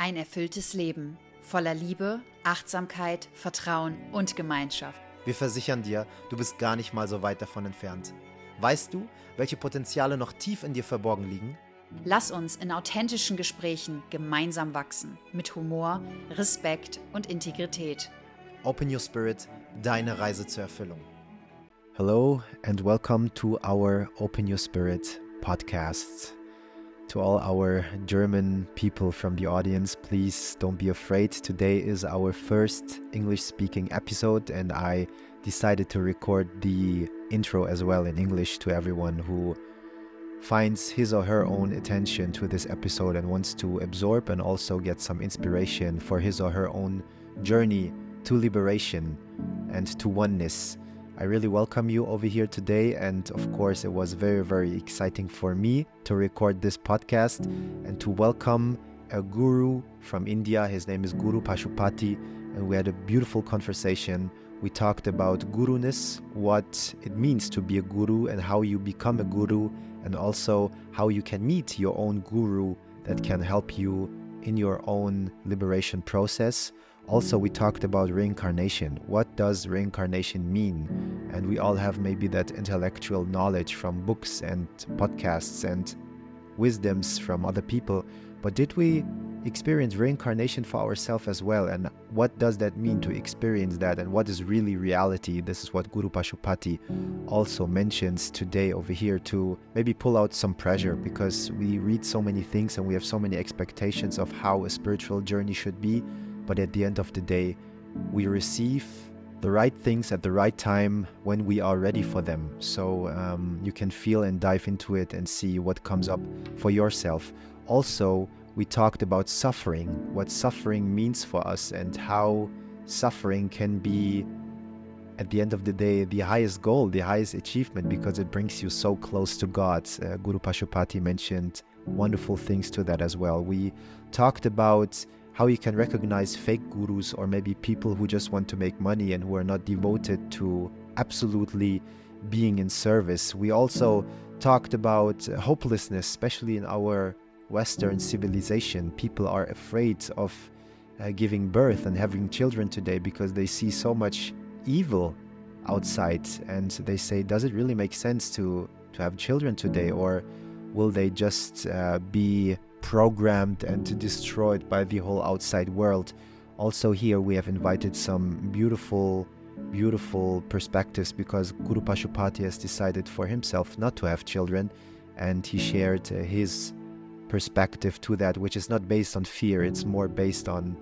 Ein erfülltes Leben voller Liebe, Achtsamkeit, Vertrauen und Gemeinschaft. Wir versichern dir, du bist gar nicht mal so weit davon entfernt. Weißt du, welche Potenziale noch tief in dir verborgen liegen? Lass uns in authentischen Gesprächen gemeinsam wachsen, mit Humor, Respekt und Integrität. Open Your Spirit, deine Reise zur Erfüllung. Hello and welcome to our Open Your Spirit podcast. To all our German people from the audience, please don't be afraid. Today is our first English speaking episode, and I decided to record the intro as well in English to everyone who finds his or her own attention to this episode and wants to absorb and also get some inspiration for his or her own journey to liberation and to oneness. I really welcome you over here today. And of course, it was very, very exciting for me to record this podcast and to welcome a guru from India. His name is Guru Pashupati. And we had a beautiful conversation. We talked about guruness, what it means to be a guru, and how you become a guru, and also how you can meet your own guru that can help you in your own liberation process. Also, we talked about reincarnation. What does reincarnation mean? And we all have maybe that intellectual knowledge from books and podcasts and wisdoms from other people. But did we experience reincarnation for ourselves as well? And what does that mean to experience that? And what is really reality? This is what Guru Pashupati also mentions today over here to maybe pull out some pressure because we read so many things and we have so many expectations of how a spiritual journey should be but at the end of the day, we receive the right things at the right time when we are ready for them. So um, you can feel and dive into it and see what comes up for yourself. Also, we talked about suffering, what suffering means for us, and how suffering can be, at the end of the day, the highest goal, the highest achievement, because it brings you so close to God. Uh, Guru Pashupati mentioned wonderful things to that as well. We talked about how you can recognize fake gurus or maybe people who just want to make money and who are not devoted to absolutely being in service. We also talked about hopelessness, especially in our Western civilization. People are afraid of uh, giving birth and having children today because they see so much evil outside and they say, does it really make sense to, to have children today or will they just uh, be programmed and destroyed by the whole outside world. Also, here we have invited some beautiful, beautiful perspectives because Guru Pashupati has decided for himself not to have children, and he shared uh, his perspective to that, which is not based on fear, it's more based on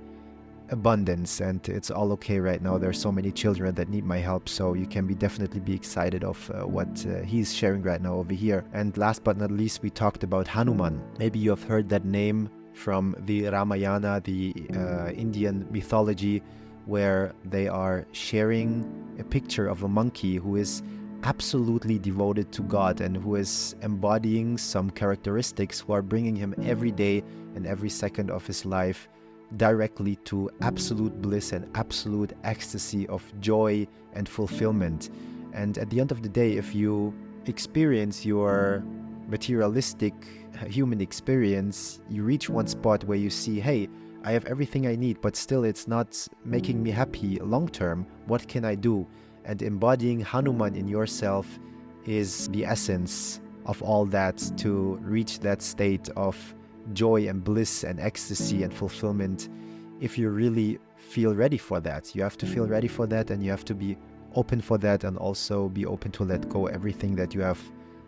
abundance and it's all okay right now. There's so many children that need my help so you can be definitely be excited of uh, what uh, he's sharing right now over here. And last but not least we talked about hanuman. Maybe you have heard that name from the ramayana the uh, indian mythology where they are sharing a picture of a monkey who is absolutely devoted to God and who is embodying some characteristics who are bringing him every day and every second of his life directly to absolute bliss and absolute ecstasy of joy and fulfillment. And at the end of the day, if you experience your materialistic uh, human experience, you reach one spot where you see, hey, I have everything I need, but still it's not making me happy long term. What can I do? And embodying Hanuman in yourself is the essence of all that to reach that state of joy and bliss and ecstasy and fulfillment if you really feel ready for that. You have to feel ready for that and you have to be open for that and also be open to let go everything that you have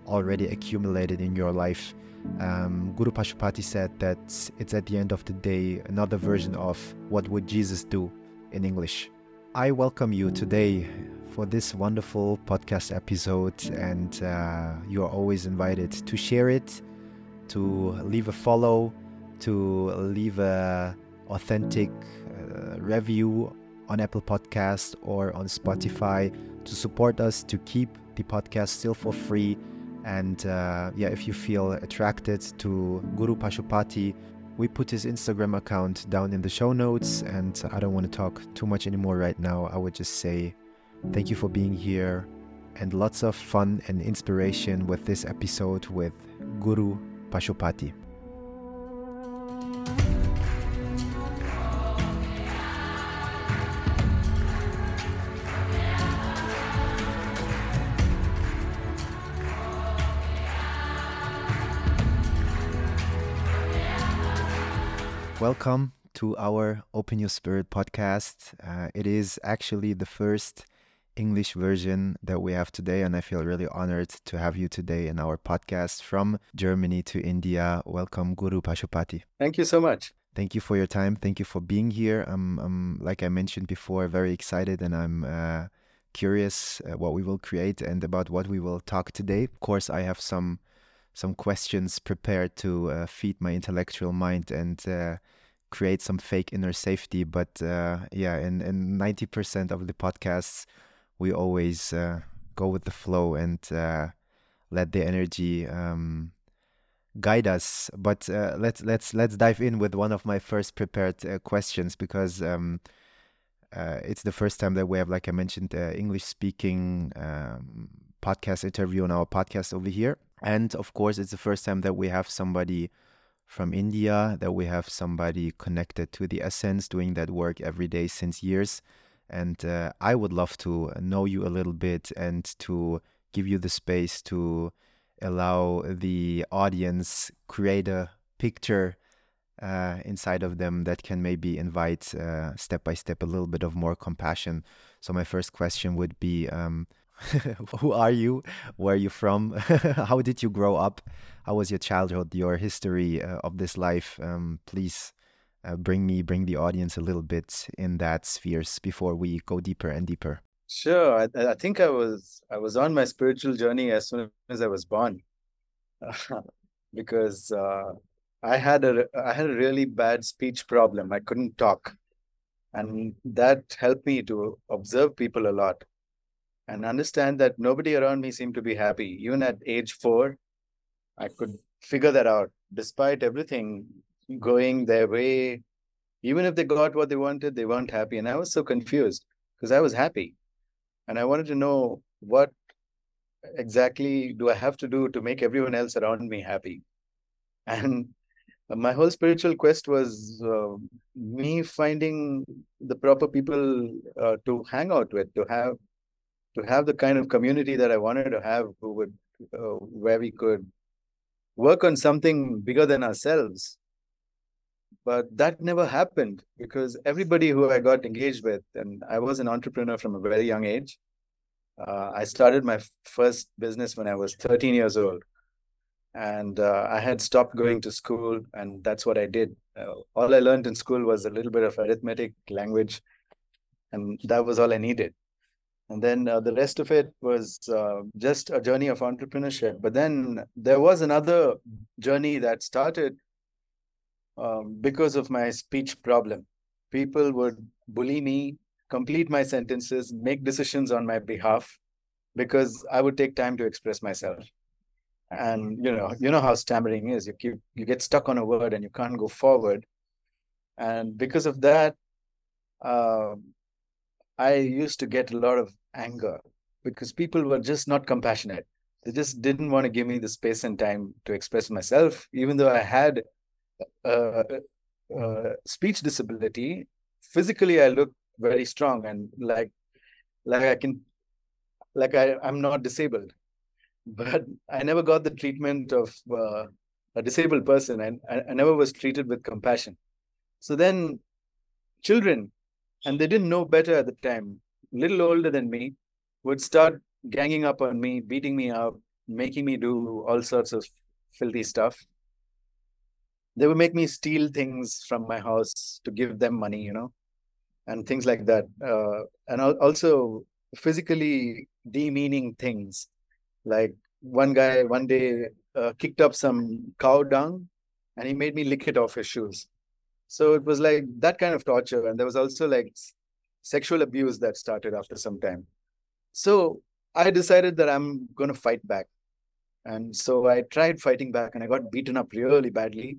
already accumulated in your life. Um, Guru Pashupati said that it's at the end of the day another version of what would Jesus do in English. I welcome you today for this wonderful podcast episode, and uh, you are always invited to share it to leave a follow, to leave a authentic uh, review on Apple Podcast or on Spotify to support us to keep the podcast still for free. And uh, yeah, if you feel attracted to Guru Pashupati, we put his Instagram account down in the show notes. And I don't want to talk too much anymore right now. I would just say thank you for being here and lots of fun and inspiration with this episode with Guru Pashupati. Welcome to our Open Your Spirit podcast. Uh, it is actually the first English version that we have today, and I feel really honored to have you today in our podcast from Germany to India. Welcome, Guru Pashupati. Thank you so much. Thank you for your time. Thank you for being here. I'm, I'm like I mentioned before, very excited, and I'm uh, curious uh, what we will create and about what we will talk today. Of course, I have some some questions prepared to uh, feed my intellectual mind and uh, create some fake inner safety. But uh, yeah, in in ninety percent of the podcasts, we always uh, go with the flow and uh, let the energy um, guide us. But uh, let's let's let's dive in with one of my first prepared questions because. Um, it's the first time that we have, like I mentioned, English speaking um, podcast interview on our podcast over here. And of course, it's the first time that we have somebody from India, that we have somebody connected to the essence, doing that work every day since years. And uh, I would love to know you a little bit and to give you the space to allow the audience create a picture uh, inside of them that can maybe invite uh, step by step a little bit of more compassion. So my first question would be. Um, who are you? Where are you from? How did you grow up? How was your childhood? Your history uh, of this life? Um, please uh, bring me, bring the audience a little bit in that spheres before we go deeper and deeper. Sure. I, I think I was I was on my spiritual journey as soon as I was born, because uh, I had a I had a really bad speech problem. I couldn't talk, and that helped me to observe people a lot and understand that nobody around me seemed to be happy. Even at age four, I could figure that out. Despite everything going their way, even if they got what they wanted, they weren't happy. And I was so confused because I was happy. And I wanted to know what exactly do I have to do to make everyone else around me happy? And my whole spiritual quest was uh, me finding the proper people uh, to hang out with, to have to have the kind of community that I wanted to have, who would uh, where we could work on something bigger than ourselves. But that never happened because everybody who I got engaged with, and I was an entrepreneur from a very young age. Uh, I started my first business when I was 13 years old. And uh, I had stopped going to school, and that's what I did. Uh, all I learned in school was a little bit of arithmetic, language, and that was all I needed and then uh, the rest of it was uh, just a journey of entrepreneurship but then there was another journey that started um, because of my speech problem. People would bully me complete my sentences make decisions on my behalf because i would take time to express myself. And you know you know how stammering is. You keep you get stuck on a word and you can't go forward. And because of that uh, I used to get a lot of anger because people were just not compassionate. They just didn't want to give me the space and time to express myself, even though I had a, a speech disability. Physically, I look very strong and like like I can like I, I'm not disabled, but I never got the treatment of uh, a disabled person, and I, I never was treated with compassion. So then, children, and they didn't know better at the time little older than me, would start ganging up on me, beating me up, making me do all sorts of filthy stuff. They would make me steal things from my house to give them money, you know, and things like that. Uh, and also physically demeaning things. Like one guy one day uh, kicked up some cow dung and he made me lick it off his shoes. So it was like that kind of torture. And there was also like sexual abuse that started after some time. So I decided that I'm going to fight back. And so I tried fighting back and I got beaten up really badly.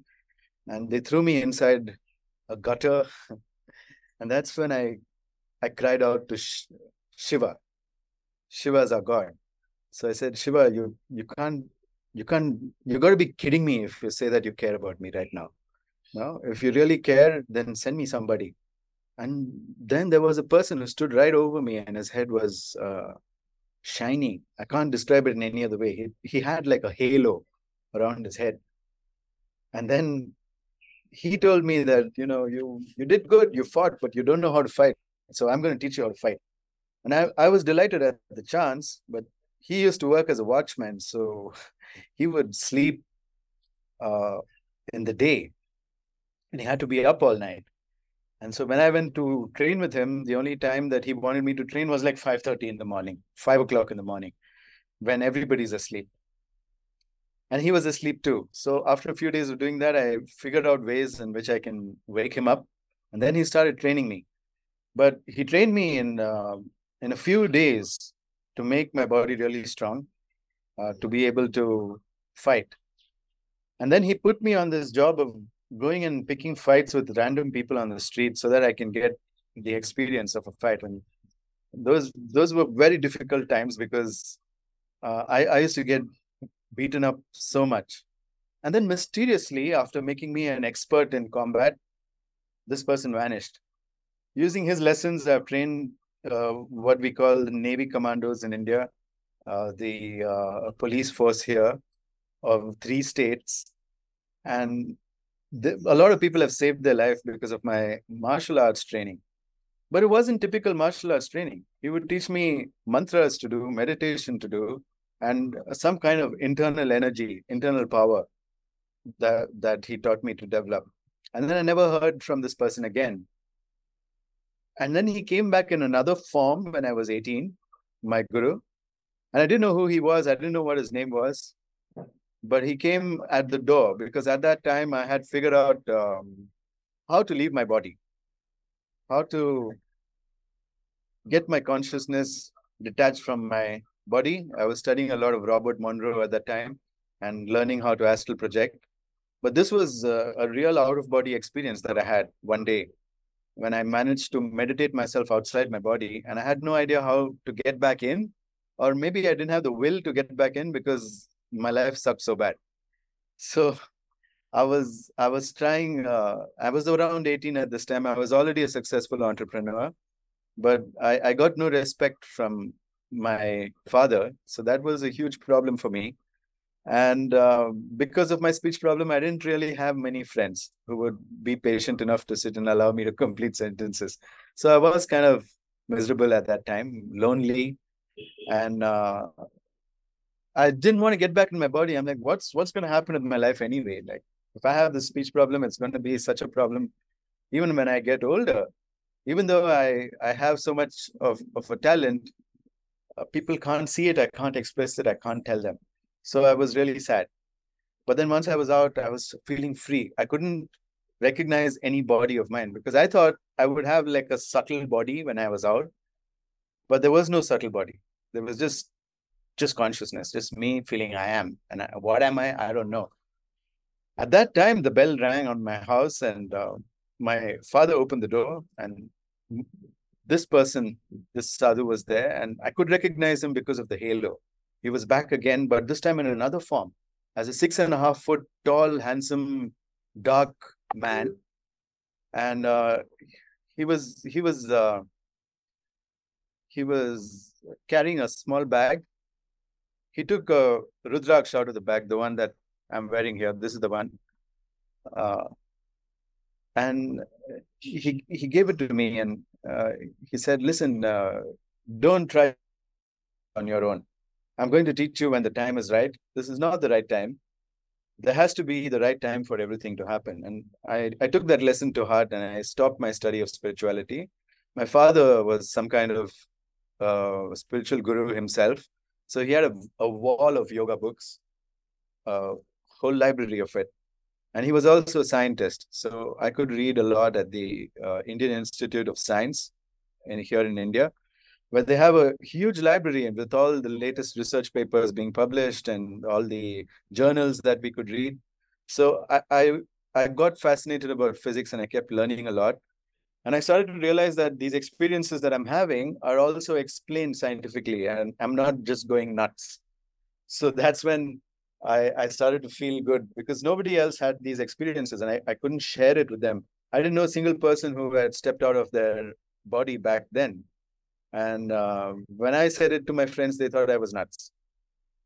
And they threw me inside a gutter. and that's when I, I cried out to Shiva. Shiva is our God. So I said, Shiva, you, you can't, you can't, you got to be kidding me if you say that you care about me right now. No, if you really care, then send me somebody and then there was a person who stood right over me, and his head was uh, shiny. I can't describe it in any other way. He, he had like a halo around his head. And then he told me that you know you you did good, you fought, but you don't know how to fight. So I'm going to teach you how to fight. And I, I was delighted at the chance, but he used to work as a watchman, so he would sleep uh, in the day, and he had to be up all night. And so when I went to train with him, the only time that he wanted me to train was like 5:30 in the morning, five o'clock in the morning, when everybody's asleep. And he was asleep too. So after a few days of doing that, I figured out ways in which I can wake him up. And then he started training me. But he trained me in uh, in a few days to make my body really strong, uh, to be able to fight. And then he put me on this job of going and picking fights with random people on the street so that I can get the experience of a fight. And those those were very difficult times because uh, I, I used to get beaten up so much. And then mysteriously, after making me an expert in combat, this person vanished. Using his lessons, I've trained uh, what we call the Navy commandos in India, uh, the uh, police force here of three states. And a lot of people have saved their life because of my martial arts training. But it wasn't typical martial arts training. He would teach me mantras to do, meditation to do, and some kind of internal energy, internal power that, that he taught me to develop. And then I never heard from this person again. And then he came back in another form when I was 18, my guru. And I didn't know who he was, I didn't know what his name was but he came at the door because at that time I had figured out um, how to leave my body, how to get my consciousness detached from my body. I was studying a lot of Robert Monroe at that time and learning how to astral project. But this was uh, a real out of body experience that I had one day when I managed to meditate myself outside my body and I had no idea how to get back in. Or maybe I didn't have the will to get back in because my life sucked so bad. So I was I was trying. Uh, I was around 18 at this time. I was already a successful entrepreneur, but I, I got no respect from my father. So that was a huge problem for me. And uh, because of my speech problem, I didn't really have many friends who would be patient enough to sit and allow me to complete sentences. So I was kind of miserable at that time, lonely, and uh, I didn't want to get back in my body. I'm like, what's what's going to happen in my life anyway? Like, if I have the speech problem, it's going to be such a problem, even when I get older. Even though I I have so much of of a talent, uh, people can't see it. I can't express it. I can't tell them. So I was really sad. But then once I was out, I was feeling free. I couldn't recognize any body of mine because I thought I would have like a subtle body when I was out, but there was no subtle body. There was just just consciousness, just me feeling I am. And I, what am I? I don't know. At that time, the bell rang on my house, and uh, my father opened the door, and this person, this sadhu, was there, and I could recognize him because of the halo. He was back again, but this time in another form, as a six and a half foot tall, handsome, dark man, and uh, he was he was uh, he was carrying a small bag he took a rudraksha out of the bag, the one that I'm wearing here. This is the one. Uh, and he, he gave it to me and uh, he said, listen, uh, don't try on your own. I'm going to teach you when the time is right. This is not the right time. There has to be the right time for everything to happen. And I, I took that lesson to heart and I stopped my study of spirituality. My father was some kind of uh, spiritual guru himself. So he had a, a wall of yoga books, a whole library of it. And he was also a scientist. So I could read a lot at the uh, Indian Institute of Science in, here in India, where they have a huge library and with all the latest research papers being published and all the journals that we could read. So I, I, I got fascinated about physics and I kept learning a lot. And I started to realize that these experiences that I'm having are also explained scientifically, and I'm not just going nuts. So that's when I, I started to feel good because nobody else had these experiences, and I, I couldn't share it with them. I didn't know a single person who had stepped out of their body back then. And uh, when I said it to my friends, they thought I was nuts.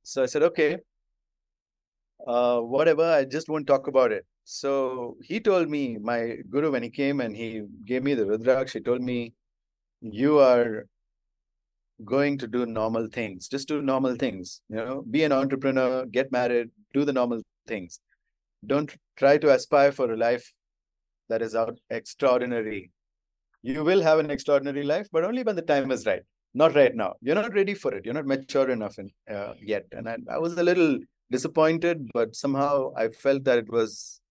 So I said, okay, uh, whatever, I just won't talk about it. So he told me, my guru, when he came and he gave me the Rudraksh, he told me, You are going to do normal things. Just do normal things. You know, be an entrepreneur, get married, do the normal things. Don't try to aspire for a life that is out extraordinary. You will have an extraordinary life, but only when the time is right. Not right now. You're not ready for it. You're not mature enough in, uh, yet. And I, I was a little disappointed, but somehow I felt that it was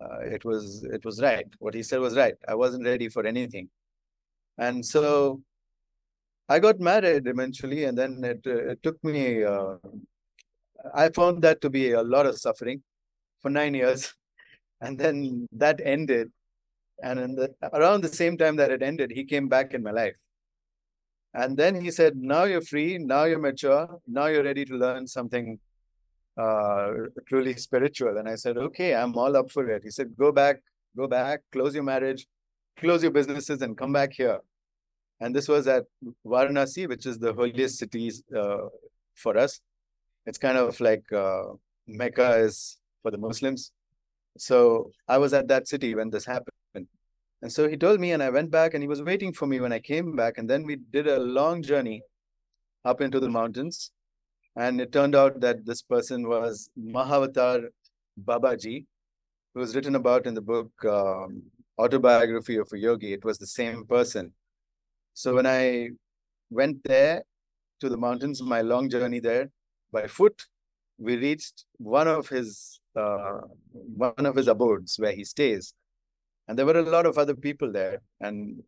uh, it was it was right. What he said was right. I wasn't ready for anything, and so I got married eventually, and then it, it took me. Uh, I found that to be a lot of suffering for nine years, and then that ended. And the, around the same time that it ended, he came back in my life. And then he said, Now you're free, now you're mature, now you're ready to learn something uh, truly spiritual. And I said, okay, I'm all up for it. He said, go back, go back, close your marriage, close your businesses, and come back here. And this was at Varanasi, which is the holiest city uh, for us. It's kind of like uh, Mecca is for the Muslims. So I was at that city when this happened. And so he told me, and I went back, and he was waiting for me when I came back. And then we did a long journey up into the mountains. And it turned out that this person was Mahavatar Babaji, who was written about in the book um, Autobiography of a Yogi. It was the same person. So when I went there to the mountains, my long journey there by foot, we reached one of his uh, one of his abodes where he stays, and there were a lot of other people there. And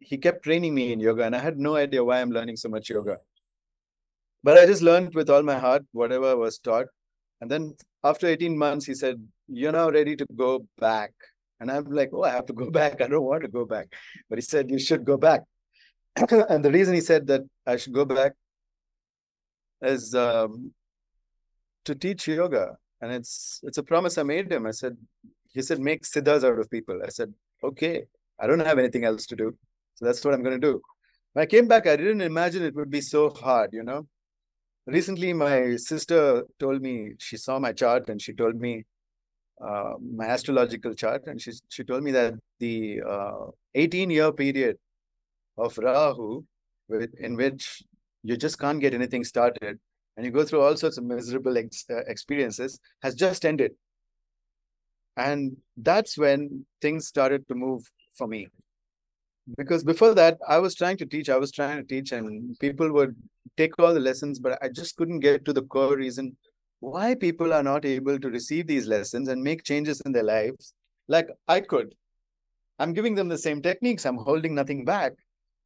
he kept training me in yoga, and I had no idea why I'm learning so much yoga. But I just learned with all my heart whatever was taught. And then after 18 months, he said, You're now ready to go back. And I'm like, Oh, I have to go back. I don't want to go back. But he said, You should go back. and the reason he said that I should go back is um, to teach yoga. And it's it's a promise I made him. I said, he said, make siddhas out of people. I said, okay, I don't have anything else to do. So that's what I'm going to do. When I came back, I didn't imagine it would be so hard, you know recently my sister told me she saw my chart and she told me uh, my astrological chart and she she told me that the uh, 18 year period of Rahu in which you just can't get anything started and you go through all sorts of miserable ex- uh, experiences has just ended. And that's when things started to move for me. Because before that i was trying to teach i was trying to teach and people would take all the lessons but i just couldn't get to the core reason why people are not able to receive these lessons and make changes in their lives like i could. I'm giving them the same techniques i'm holding nothing back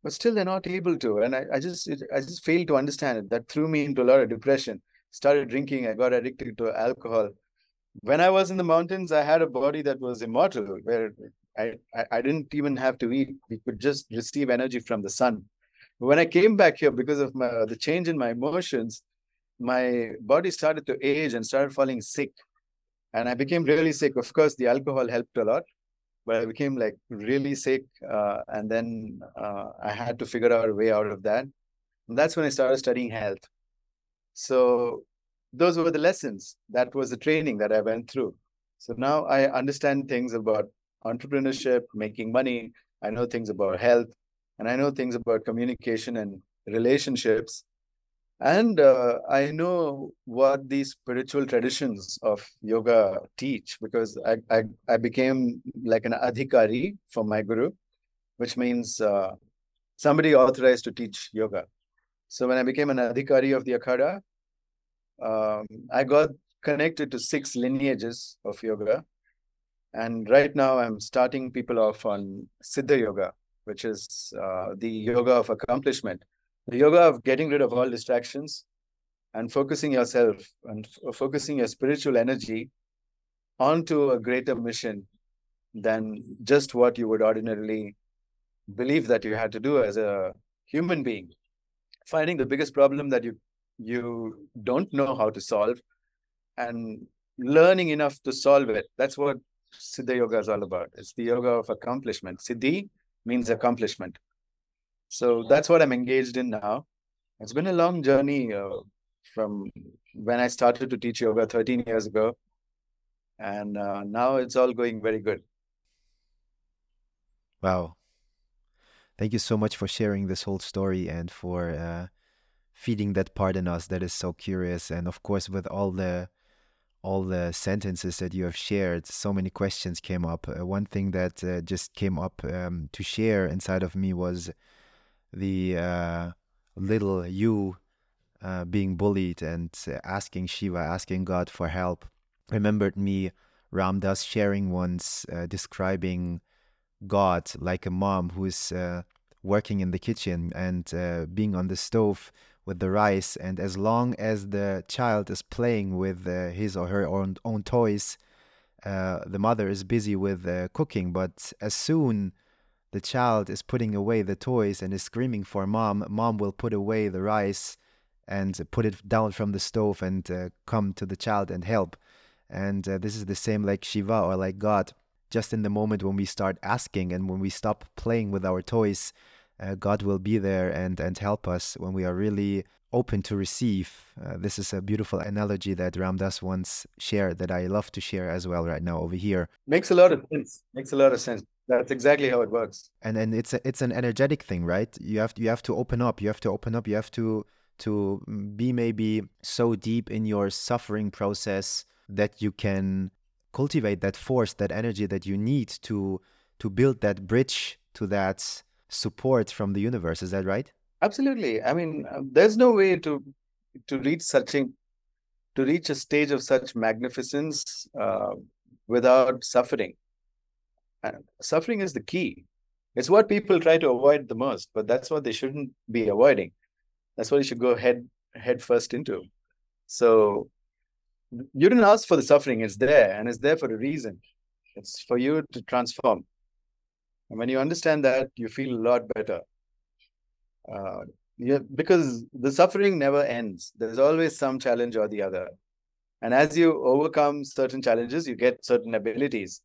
but still they're not able to and i, I just i just failed to understand it that threw me into a lot of depression started drinking i got addicted to alcohol when i was in the mountains i had a body that was immortal where I, I, I didn't even have to eat. We could just receive energy from the sun. But when I came back here, because of my, the change in my emotions, my body started to age and started falling sick. And I became really sick. Of course, the alcohol helped a lot, but I became like really sick. Uh, and then uh, I had to figure out a way out of that. And that's when I started studying health. So those were the lessons. That was the training that I went through. So now I understand things about entrepreneurship, making money. I know things about health, and I know things about communication and relationships. And uh, I know what these spiritual traditions of yoga teach because I, I, I became like an adhikari for my guru, which means uh, somebody authorized to teach yoga. So when I became an adhikari of the Akhada, um, I got connected to six lineages of yoga and right now, I'm starting people off on Siddha Yoga, which is uh, the yoga of accomplishment, the yoga of getting rid of all distractions and focusing yourself and focusing your spiritual energy onto a greater mission than just what you would ordinarily believe that you had to do as a human being. Finding the biggest problem that you you don't know how to solve and learning enough to solve it. That's what Siddha Yoga is all about. It's the yoga of accomplishment. Siddhi means accomplishment. So that's what I'm engaged in now. It's been a long journey uh, from when I started to teach yoga 13 years ago. and uh, now it's all going very good. Wow. Thank you so much for sharing this whole story and for uh, feeding that part in us that is so curious. And of course, with all the all the sentences that you have shared, so many questions came up. Uh, one thing that uh, just came up um, to share inside of me was the uh, little you uh, being bullied and uh, asking Shiva, asking God for help. Remembered me, Ram Dass sharing once, uh, describing God like a mom who's working in the kitchen and being on the stove with the rice. And as long as the child is playing with uh, his or her own, own toys, uh, the mother is busy with uh, cooking. But as soon the child is putting away the toys and is screaming for mom, mom will put away the rice and put it down from the stove and uh, come to the child and help. And uh, this is the same like Shiva or like God. Just in the moment when we start asking and when we stop playing with our toys, uh, God will be there and and help us when we are really open to receive. Uh, this is a beautiful analogy that Ram Dass once shared that I love to share as well right now over here. Makes a lot of sense. Makes a lot of sense. That's exactly how it works. And and it's a, it's an energetic thing, right? You have to, you have to open up. You have to open up. You have to to be maybe so deep in your suffering process that you can cultivate that force, that energy that you need to to build that bridge to that support from the universe. Is that right? Absolutely. I mean, uh, there's no way to to reach such a to reach a stage of such magnificence uh, without suffering. Suffering is the key. It's what people try to avoid the most, but that's what they shouldn't be avoiding. That's what you should go head head first into. So you didn't ask for the suffering; it's there, and it's there for a reason. It's for you to transform. And when you understand that, you feel a lot better. Uh, yeah, because the suffering never ends. There's always some challenge or the other. And as you overcome certain challenges, you get certain abilities.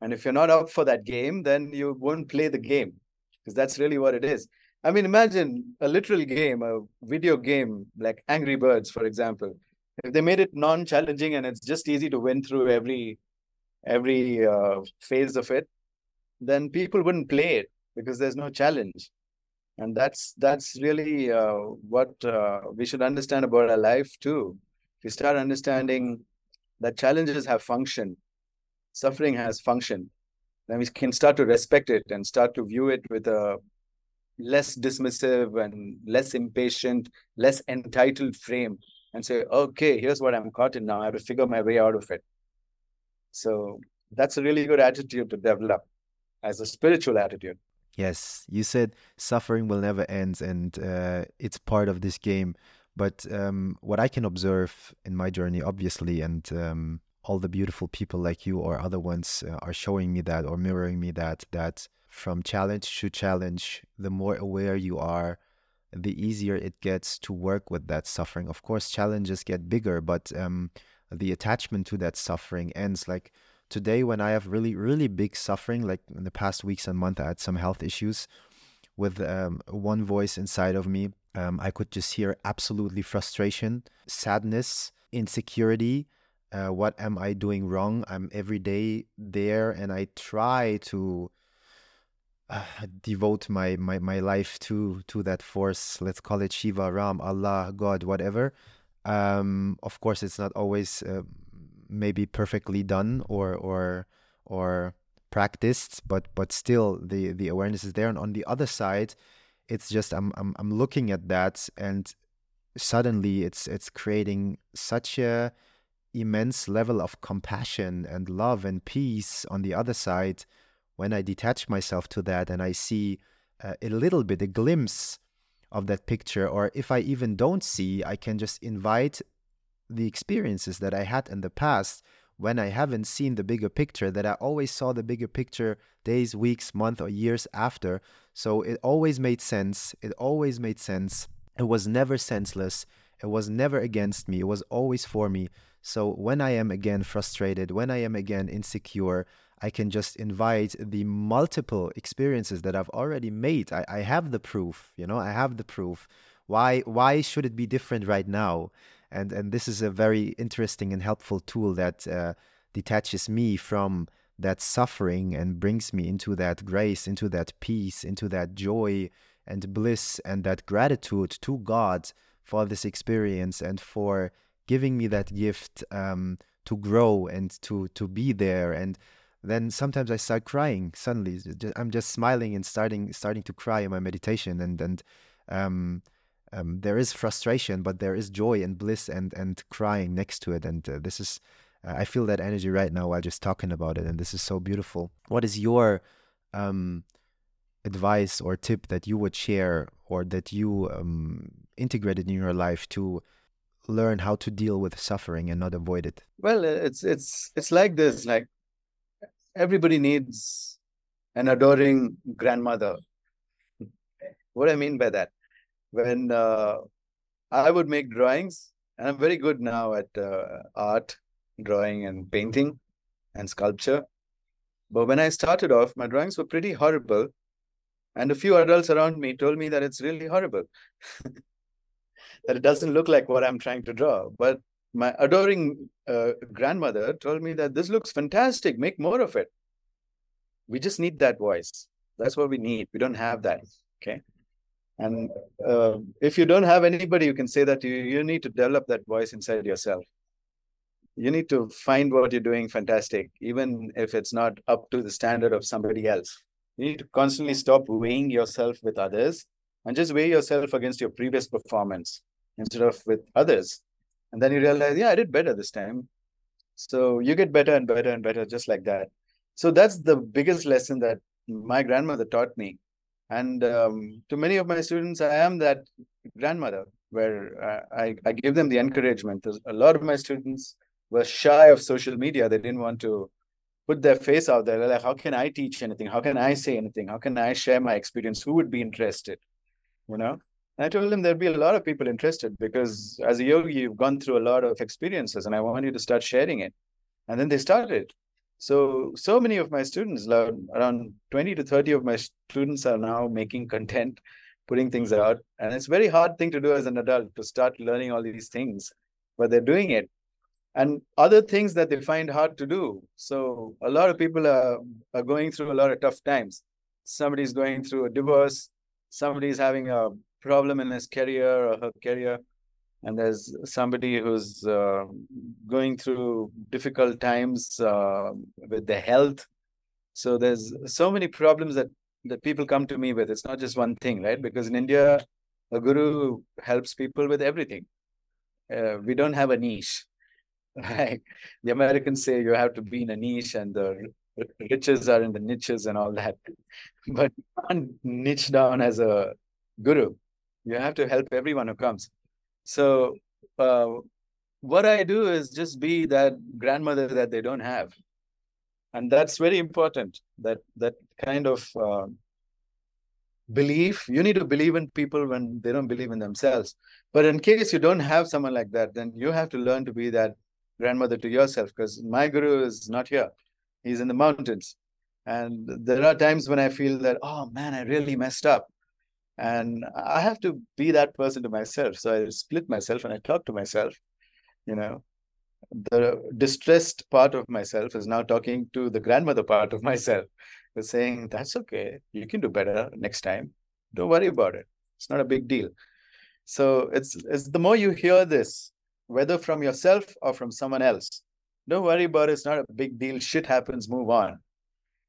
And if you're not up for that game, then you won't play the game because that's really what it is. I mean, imagine a literal game, a video game like Angry Birds, for example. If they made it non-challenging and it's just easy to win through every every uh, phase of it, then people wouldn't play it because there's no challenge and that's that's really uh, what uh, we should understand about our life too if we start understanding that challenges have function suffering has function then we can start to respect it and start to view it with a less dismissive and less impatient less entitled frame and say okay here's what i'm caught in now i have to figure my way out of it so that's a really good attitude to develop as a spiritual attitude. Yes, you said suffering will never end, and uh, it's part of this game. But um, what I can observe in my journey, obviously, and um, all the beautiful people like you or other ones uh, are showing me that or mirroring me that that from challenge to challenge, the more aware you are, the easier it gets to work with that suffering. Of course, challenges get bigger, but um, the attachment to that suffering ends. Like today when I have really, really big suffering, like in the past weeks and month, I had some health issues with um, one voice inside of me. Um, I could just hear absolutely frustration, sadness, insecurity. Uh, what am I doing wrong? I'm every day there, and I try to uh, devote my, my my life to to that force. Let's call it Shiva, Ram, Allah, God, whatever. Um, of course, it's not always uh, maybe perfectly done or or or practiced, but but still the the awareness is there. And on the other side, it's just I'm I'm I'm looking at that and suddenly it's it's creating such a immense level of compassion and love and peace on the other side when I detach myself to that and I see uh, a little bit a glimpse of that picture or if I even don't see I can just invite the experiences that I had in the past when I haven't seen the bigger picture, that I always saw the bigger picture days, weeks, months, or years after. So it always made sense. It always made sense. It was never senseless. It was never against me. It was always for me. So when I am again frustrated, when I am again insecure, I can just invite the multiple experiences that I've already made. I, I have the proof, you know, I have the proof. Why why should it be different right now? and and this is a very interesting and helpful tool that uh, detaches me from that suffering and brings me into that grace, into that peace, into that joy and bliss and that gratitude to God for this experience and for giving me that gift um, to grow and to to be there. And then sometimes I start crying suddenly I'm just smiling and starting starting to cry in my meditation. And and um, um, there is frustration but there is joy and bliss and and crying next to it. And uh, this is uh, I feel that energy right now while just talking about it. And this is so beautiful. What is your um, advice or tip that you would share or that you um, integrated in your life to learn how to deal with suffering and not avoid it? Well it's it's it's like this like everybody needs an adoring grandmother. What i mean by that when uh, i would make drawings and i'm very good now at uh, art drawing and painting and sculpture. But when i started off my drawings were pretty horrible and a few adults around me told me that it's really horrible, that it doesn't look like what I'm trying to draw. But my adoring uh, grandmother told me that this looks fantastic, make more of it. We just need that voice. That's what we need. We don't have that. Okay. And uh, if you don't have anybody you can say that you, you need to develop that voice inside yourself. You need to find what you're doing fantastic, even if it's not up to the standard of somebody else. You need to constantly stop weighing yourself with others and just weigh yourself against your previous performance instead of with others. And then you realize, yeah, I did better this time. So you get better and better and better just like that. So that's the biggest lesson that my grandmother taught me. And um, to many of my students, I am that grandmother where I, I give them the encouragement. A lot of my students were shy of social media. They didn't want to put their face out there. They're like, how can I teach anything? How can I say anything? How can I share my experience? Who would be interested? You know? And I told them there'd be a lot of people interested because as a yogi, you've gone through a lot of experiences and I want you to start sharing it. And then they started. So, so many of my students, around 20 to 30 of my students are now making content, putting things out. And it's a very hard thing to do as an adult to start learning all these things, but they're doing it and other things that they find hard to do. So a lot of people are, are going through a lot of tough times. Somebody's going through a divorce, somebody's having a problem in his career or her career, and there's somebody who's uh, going through difficult times uh, with their health. So there's so many problems that that people come to me with. It's not just one thing, right? Because in India, a guru helps people with everything. Uh, we don't have a niche Right. The Americans say you have to be in a niche and the riches are in the niches and all that. But you can't niche down as a guru. You have to help everyone who comes. So uh, what I do is just be that grandmother that they don't have. And that's very important. That that kind of uh, belief. You need to believe in people when they don't believe in themselves. But in case you don't have someone like that, then you have to learn to be that grandmother to yourself because my guru is not here. He's in the mountains. And there are times when I feel that, oh man, I really messed up. And I have to be that person to myself. So I split myself and I talk to myself. You know, the distressed part of myself is now talking to the grandmother part of myself, is saying, that's okay. You can do better next time. Don't worry about it. It's not a big deal. So it's, it's the more you hear this, whether from yourself or from someone else. Don't worry about it. It's not a big deal. Shit happens, move on.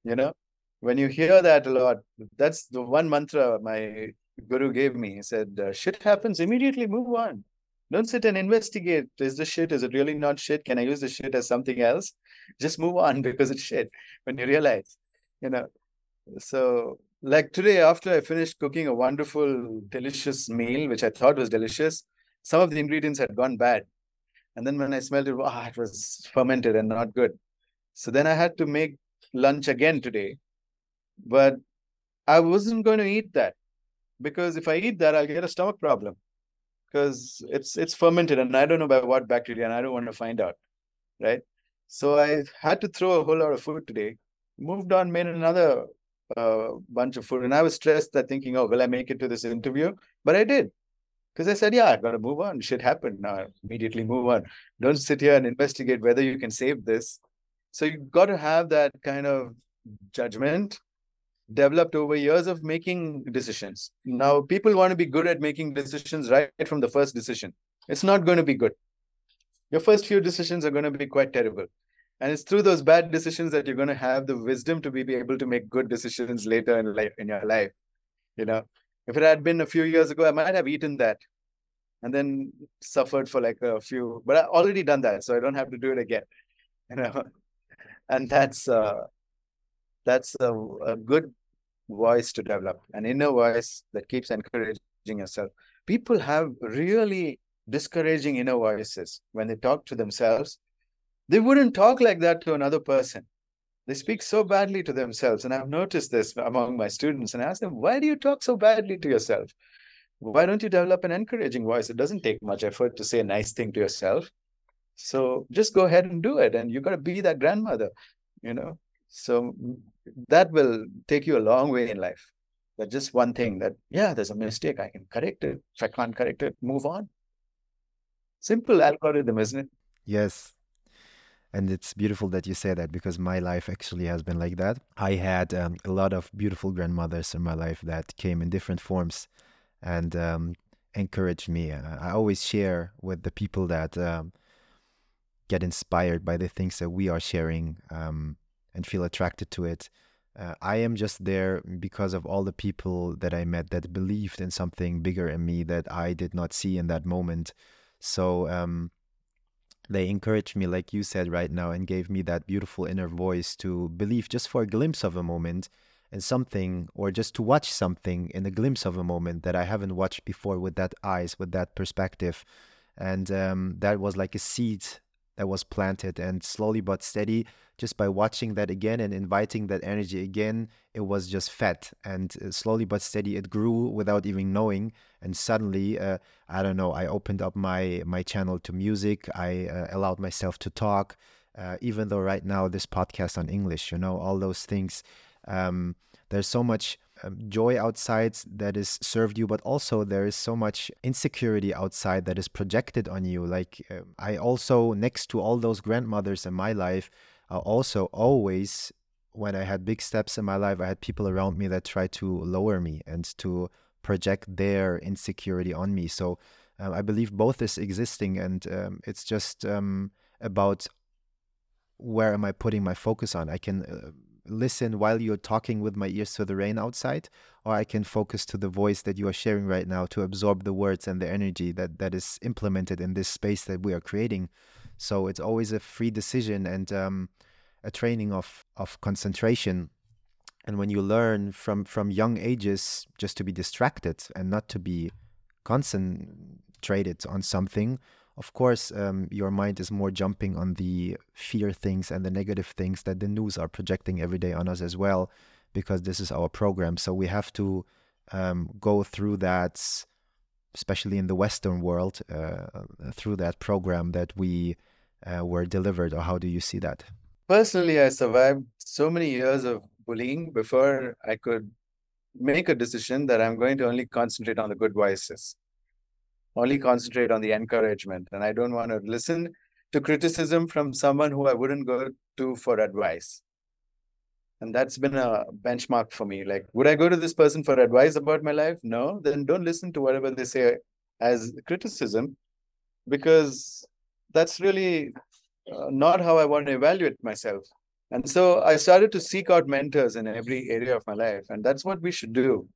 You know, when you hear that a lot, that's the one mantra my guru gave me. He said, uh, shit happens, immediately move on. Don't sit and investigate. Is this shit? Is it really not shit? Can I use the shit as something else? Just move on because it's shit when you realize, you know. So, like today, after I finished cooking a wonderful, delicious meal, which I thought was delicious, some of the ingredients had gone bad. And then when I smelled it, oh, it was fermented and not good. So then I had to make lunch again today. But I wasn't going to eat that because if I eat that, I'll get a stomach problem because it's it's fermented and I don't know by what bacteria and I don't want to find out. Right. So I had to throw a whole lot of food today. Moved on, made another uh, bunch of food. And I was stressed that thinking, oh, will I make it to this interview? But I did. Because I said, yeah, I've got to move on. Shit happened. Now immediately move on. Don't sit here and investigate whether you can save this. So you've got to have that kind of judgment developed over years of making decisions. Now, people want to be good at making decisions right from the first decision. It's not going to be good. Your first few decisions are going to be quite terrible. And it's through those bad decisions that you're going to have the wisdom to be able to make good decisions later in life in your life. You know, if it had been a few years ago, I might have eaten that and then suffered for like a few, but I already done that, so I don't have to do it again. You know, and that's uh, that's a, a good voice to develop, an inner voice that keeps encouraging yourself. People have really discouraging inner voices when they talk to themselves. They wouldn't talk like that to another person. They speak so badly to themselves. And I've noticed this among my students and I ask them, why do you talk so badly to yourself? Why don't you develop an encouraging voice? It doesn't take much effort to say a nice thing to yourself. So just go ahead and do it. And you've got to be that grandmother, you know? So that will take you a long way in life. But just one thing that, yeah, there's a mistake. I can correct it. If I can't correct it, move on. Simple algorithm, isn't it? Yes. And it's beautiful that you say that because my life actually has been like that. I had um, a lot of beautiful grandmothers in my life that came in different forms and um, encouraged me. I always share with the people that um, get inspired by the things that we are sharing um, and feel attracted to it. Uh, I am just there because of all the people that I met that believed in something bigger in me that I did not see in that moment. So um, they encouraged me, like you said right now, and gave me that beautiful inner voice to believe just for a glimpse of a moment in something, or just to watch something in a glimpse of a moment that I haven't watched before with that eyes, with that perspective. And um, that was like a seed that was planted and slowly but steady just by watching that again and inviting that energy again it was just fed and uh, slowly but steady it grew without even knowing. And suddenly uh, i don't know i opened up my my channel to music. I uh, allowed myself to talk uh, even though right now this podcast on english you know all those things um, there's so much um, joy outside that is served you, but also there is so much insecurity outside that is projected on you. Like uh, I also, next to all those grandmothers in my life, uh, also always when I had big steps in my life, I had people around me that tried to lower me and to project their insecurity on me. So um, I believe both is existing, and um, it's just um, about where am I putting my focus on. I can uh, listen while you're talking with my ears to the rain outside, or I can focus to the voice that you are sharing right now to absorb the words and the energy that, that is implemented in this space that we are creating. So it's always a free decision and um, a training of, of concentration. And when you learn from, from young ages just to be distracted and not to be concentrated on something, of course, um, your mind is more jumping on the fear things and the negative things that the news are projecting every day on us as well, because this is our program. So we have to um, go through that, especially in the Western world, uh, through that program that we uh, were delivered. Or how do you see that? Personally, I survived so many years of bullying before I could make a decision that I'm going to only concentrate on the good voices only concentrate on the encouragement. And I don't want to listen to criticism from someone who I wouldn't go to for advice. And that's been a benchmark for me. Like, would I go to this person for advice about my life? No, then don't listen to whatever they say as criticism, because that's really uh, not how I want to evaluate myself. And so I started to seek out mentors in every area of my life. And that's what we should do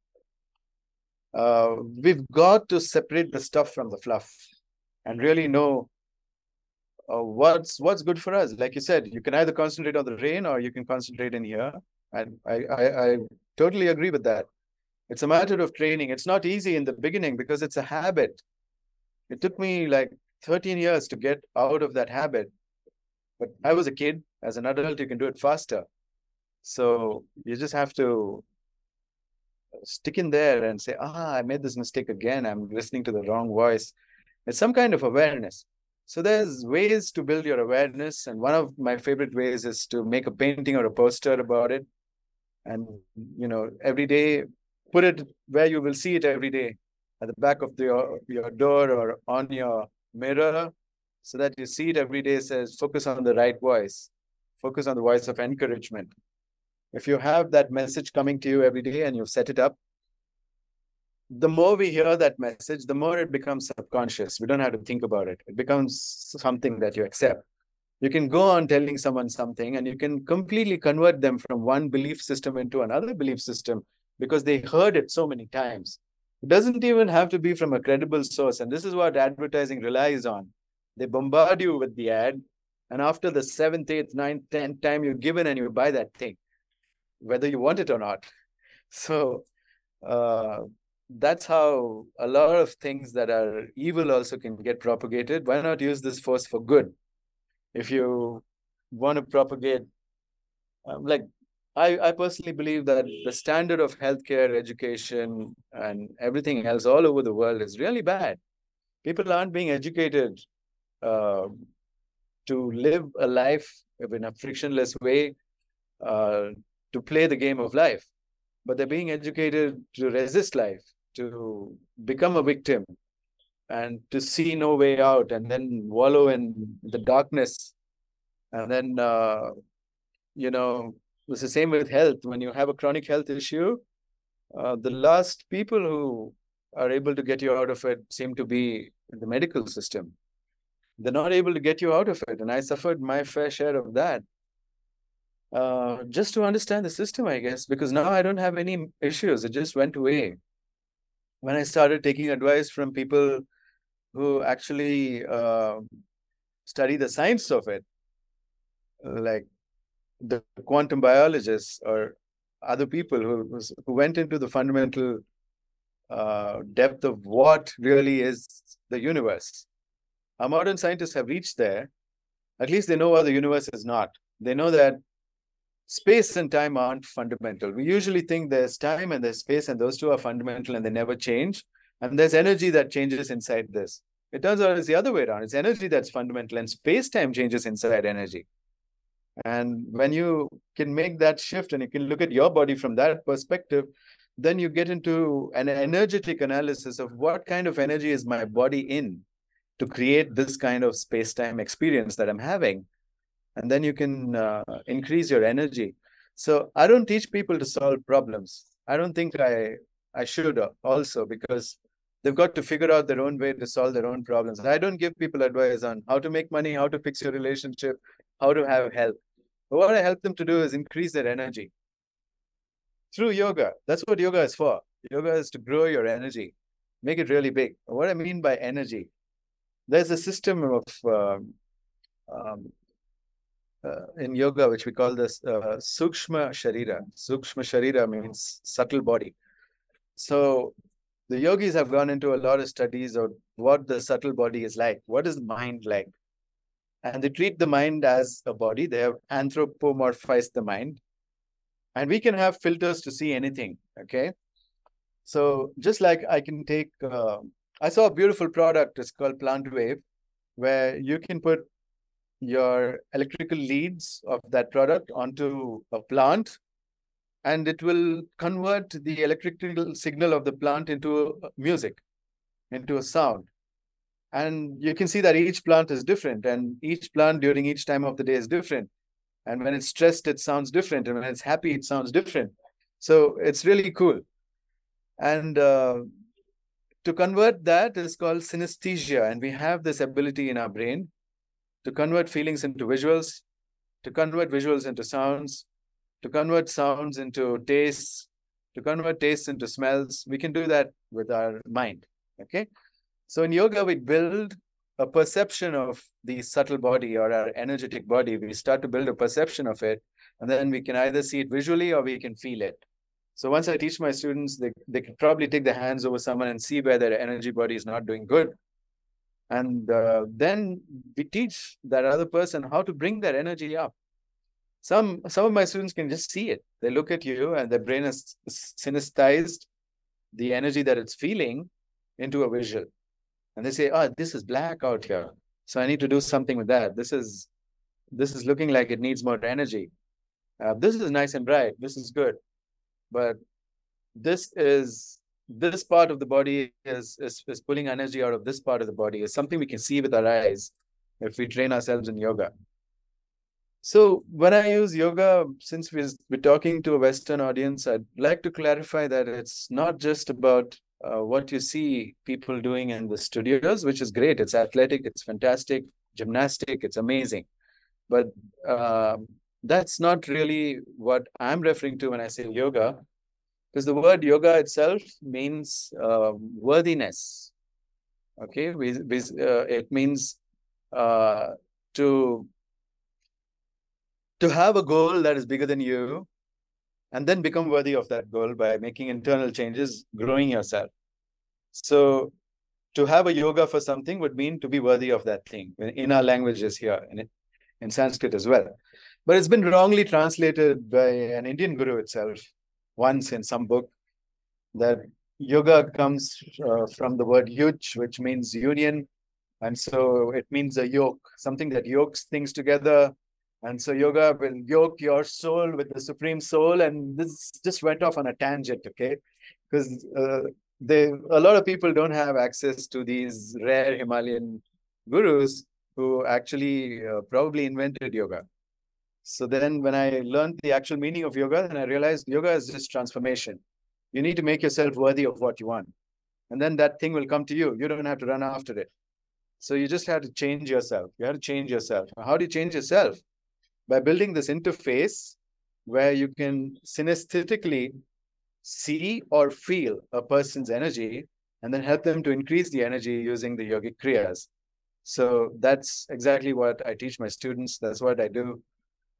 uh, we've got to separate the stuff from the fluff and really know uh, what's what's good for us. Like you said, you can either concentrate on the rain or you can concentrate in here. And I, I, I totally agree with that. It's a matter of training. It's not easy in the beginning because it's a habit. It took me like 13 years to get out of that habit. But I was a kid. As an adult, you can do it faster. So you just have to stick in there and say, ah, I made this mistake again. I'm listening to the wrong voice. It's some kind of awareness. So there's ways to build your awareness. And one of my favorite ways is to make a painting or a poster about it. And, you know, every day, put it where you will see it every day at the back of the, your, your door or on your mirror so that you see it every day says, focus on the right voice. focus on the voice of encouragement. If you have that message coming to you every day and you set it up, the more we hear that message, the more it becomes subconscious. We don't have to think about it. It becomes something that you accept. You can go on telling someone something and you can completely convert them from one belief system into another belief system because they heard it so many times. It doesn't even have to be from a credible source. And this is what advertising relies on. They bombard you with the ad. And after the seventh, eighth, ninth, tenth time you give in and you buy that thing, whether you want it or not. So uh, that's how a lot of things that are evil also can get propagated. Why not use this force for good? If you want to propagate, um, like I, I personally believe that the standard of healthcare, education, and everything else all over the world is really bad. People aren't being educated uh, to live a life in a frictionless way, uh, to play the game of life, but they're being educated to resist life, to become a victim and to see no way out and then wallow in the darkness. And then uh, you know it's the same with health. When you have a chronic health issue uh, the last people who are able to get you out of it seem to be the medical system. They're not able to get you out of it and i suffered my fair share of that. Uh, just to understand the system i guess because now i don't have any issues. It just went away when I started taking advice from people who actually uh, study the science of it, like the quantum biologists or other people who, who went into the fundamental uh, depth of what really is the universe. Our modern scientists have reached there. At least they know what the universe is not. They know that space and time aren't fundamental. We usually think there's time and there's space, and those two are fundamental and they never change. And there's energy that changes inside this. It turns out it's the other way around. It's energy that's fundamental, and space time changes inside energy. And when you can make that shift and you can look at your body from that perspective, then you get into an energetic analysis of what kind of energy is my body in to create this kind of space time experience that I'm having and then you can uh, increase your energy. So i don't teach people to solve problems. I don't think i i should also because they've got to figure out their own way to solve their own problems. I don't give people advice on how to make money how to fix your relationship how to have health. But what i help them to do is increase their energy. Through yoga. That's what yoga is for. Yoga is to grow your energy. Make it really big. What i mean by energy there's a system of um, um, uh, in yoga, which we call this uh, Sukshma Sharira. Sukshma Sharira means subtle body. So the yogis have gone into a lot of studies of what the subtle body is like. What is mind like? And they treat the mind as a body. They have anthropomorphized the mind. And we can have filters to see anything. Okay. So just like I can take, uh, I saw a beautiful product. It's called Plant Wave, where you can put your electrical leads of that product onto a plant and it will convert the electrical signal of the plant into music into a sound. And you can see that each plant is different and each plant during each time of the day is different. And when it's stressed it sounds different and when it's happy it sounds different. So it's really cool. And uh, to convert that is called synesthesia and we have this ability in our brain to convert feelings into visuals, to convert visuals into sounds, to convert sounds into tastes, to convert tastes into smells. We can do that with our mind. Okay. So in yoga, we build a perception of the subtle body or our energetic body. We start to build a perception of it, and then we can either see it visually or we can feel it. So once I teach my students, they, they can probably take their hands over someone and see where their energy body is not doing good and uh, then we teach that other person how to bring their energy up. Some some of my students can just see it. They look at you and their brain has synestized the energy that it's feeling into a visual. And they say oh this is black out here. So i need to do something with that. This is this is looking like it needs more energy. Uh, this is nice and bright. This is good. But this is this part of the body is, is, is pulling energy out of this part of the body is something we can see with our eyes if we train ourselves in yoga. So when I use yoga, since we're, we're talking to a Western audience, I'd like to clarify that it's not just about uh, what you see people doing in the studios, which is great. It's athletic, it's fantastic, gymnastic, it's amazing. But uh, that's not really what I'm referring to when I say yoga, because the word yoga itself means uh, worthiness. Okay, we, we, uh, it means uh, to to have a goal that is bigger than you and then become worthy of that goal by making internal changes, growing yourself. So to have a yoga for something would mean to be worthy of that thing in our languages here, in, in Sanskrit as well. But it's been wrongly translated by an Indian guru itself once in some book that yoga comes uh, from the word yuj, which means union. And so it means a yoke, something that yokes things together, and so yoga will yoke your soul with the supreme soul. And this just went off on a tangent, okay? Because uh, they a lot of people don't have access to these rare Himalayan gurus who actually uh, probably invented yoga. So then when I learned the actual meaning of yoga, then I realized yoga is just transformation. You need to make yourself worthy of what you want. And then that thing will come to you. You don't have to run after it. So you just have to change yourself. You have to change yourself. How do you change yourself? by building this interface where you can synesthetically see or feel a person's energy and then help them to increase the energy using the yogic kriyas. So that's exactly what I teach my students. That's what I do.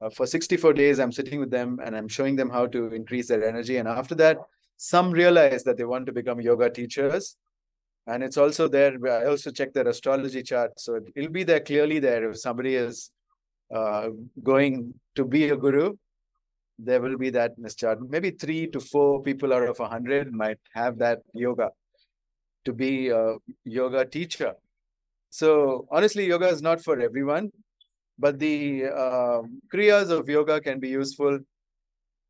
Uh, for 64 days, I'm sitting with them and I'm showing them how to increase their energy. And after that, some realize that they want to become yoga teachers. And it's also there. I also check their astrology chart. So it'll be there clearly there if somebody is uh, going to be a guru, there will be that mischart. Maybe three to four people out of a hundred might have that yoga to be a yoga teacher. So honestly, yoga is not for everyone, but the uh, kriyas of yoga can be useful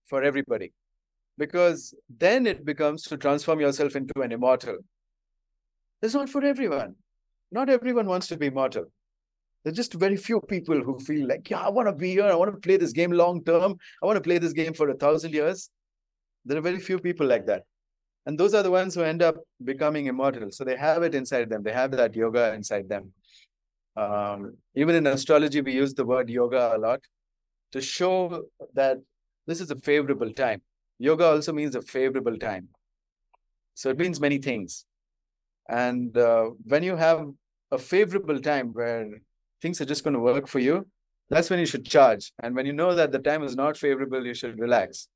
for everybody because then it becomes to transform yourself into an immortal. It's not for everyone. Not everyone wants to be immortal. There's just very few people who feel like, yeah, I want to be here. I want to play this game long term. I want to play this game for a thousand years. There are very few people like that. And those are the ones who end up becoming immortal. So they have it inside them. They have that yoga inside them. Um, even in astrology, we use the word yoga a lot to show that this is a favorable time. Yoga also means a favorable time. So it means many things. And uh, when you have a favorable time where things are just going to work for you, that's when you should charge. And when you know that the time is not favorable, you should relax.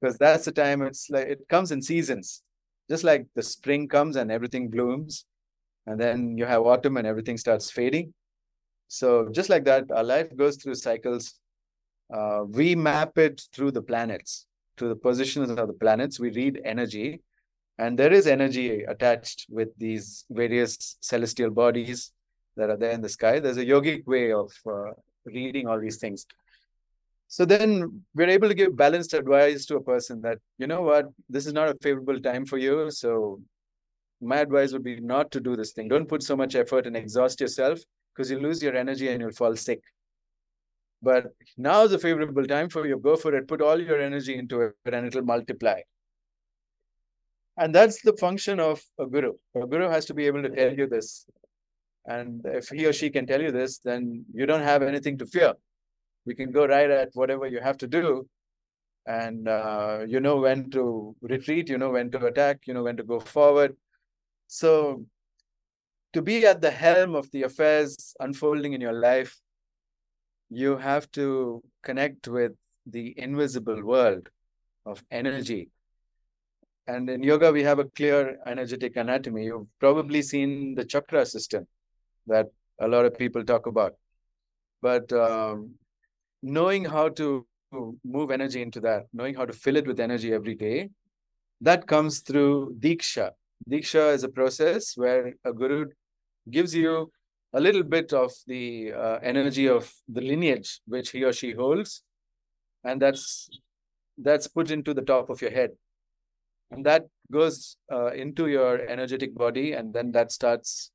Because that's the time it's like it comes in seasons. Just like the spring comes and everything blooms, and then you have autumn and everything starts fading. So just like that, our life goes through cycles. Uh, we map it through the planets, through the positions of the planets. We read energy, and there is energy attached with these various celestial bodies that are there in the sky. There's a yogic way of uh, reading all these things. So then we're able to give balanced advice to a person that, you know what, this is not a favorable time for you. So my advice would be not to do this thing. Don't put so much effort and exhaust yourself because you lose your energy and you'll fall sick. But now is a favorable time for you. Go for it. Put all your energy into it and it'll multiply. And that's the function of a guru. A guru has to be able to tell you this and if he or she can tell you this, then you don't have anything to fear. We can go right at whatever you have to do. And uh, you know when to retreat, you know when to attack, you know when to go forward. So to be at the helm of the affairs unfolding in your life, you have to connect with the invisible world of energy. And in yoga, we have a clear energetic anatomy. You've probably seen the chakra system that a lot of people talk about. But um, knowing how to move energy into that, knowing how to fill it with energy every day, that comes through Diksha. Diksha is a process where a guru gives you a little bit of the uh, energy of the lineage which he or she holds, and that's that's put into the top of your head, and that goes uh, into your energetic body, and then that starts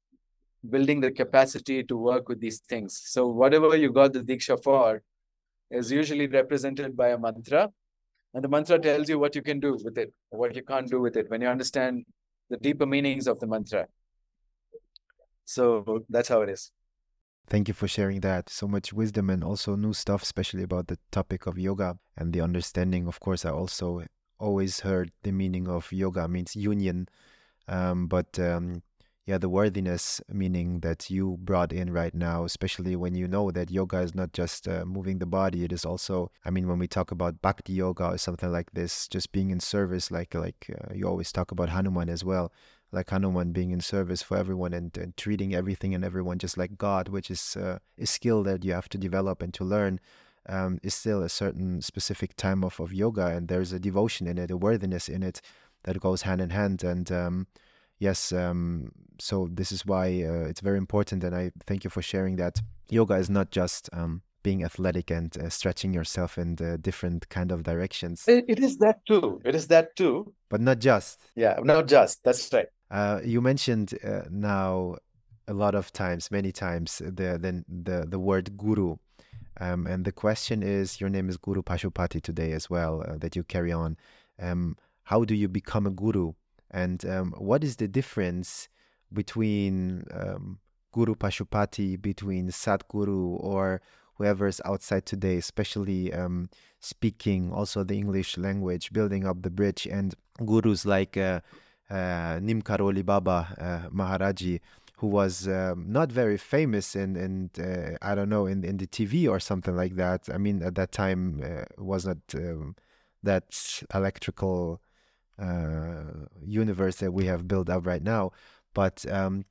building the capacity to work with these things. So whatever you got the Diksha for, is usually represented by a mantra. And the mantra tells you what you can do with it, what you can't do with it when you understand the deeper meanings of the mantra. So that's how it is. Thank you for sharing that. So much wisdom and also new stuff, especially about the topic of yoga and the understanding. Of course, I also always heard the meaning of yoga means union. Um, but um, yeah, the worthiness meaning that you brought in right now, especially when you know that yoga is not just uh, moving the body, it is also, I mean, when we talk about bhakti yoga or something like this, just being in service, like like uh, you always talk about Hanuman as well, like Hanuman being in service for everyone and, and treating everything and everyone just like God, which is uh, a skill that you have to develop and to learn. Um, is still a certain specific time of, of yoga, and there's a devotion in it, a worthiness in it that goes hand in hand. And um, yes, um, so this is why uh, it's very important, and I thank you for sharing that. Yoga is not just um, being athletic and uh, stretching yourself in the different kind of directions. It, it is that too. It is that too. But not just. Yeah, not just. That's right. Uh, you mentioned uh, now a lot of times, many times, the the the, the word guru. Um, and the question is, your name is Guru Pashupati today as well, uh, that you carry on. Um, how do you become a guru? And um, what is the difference between um, Guru Pashupati, between Sadhguru, or whoever's outside today, especially um, speaking also the English language, building up the bridge, and gurus like uh, uh, Neem Karoli Baba uh, Maharaji, who was um, not very famous in, in uh, I don't know, in, in the TV or something like that. I mean, at that time, uh, was not um, that electrical universe that we have built up right now. But um,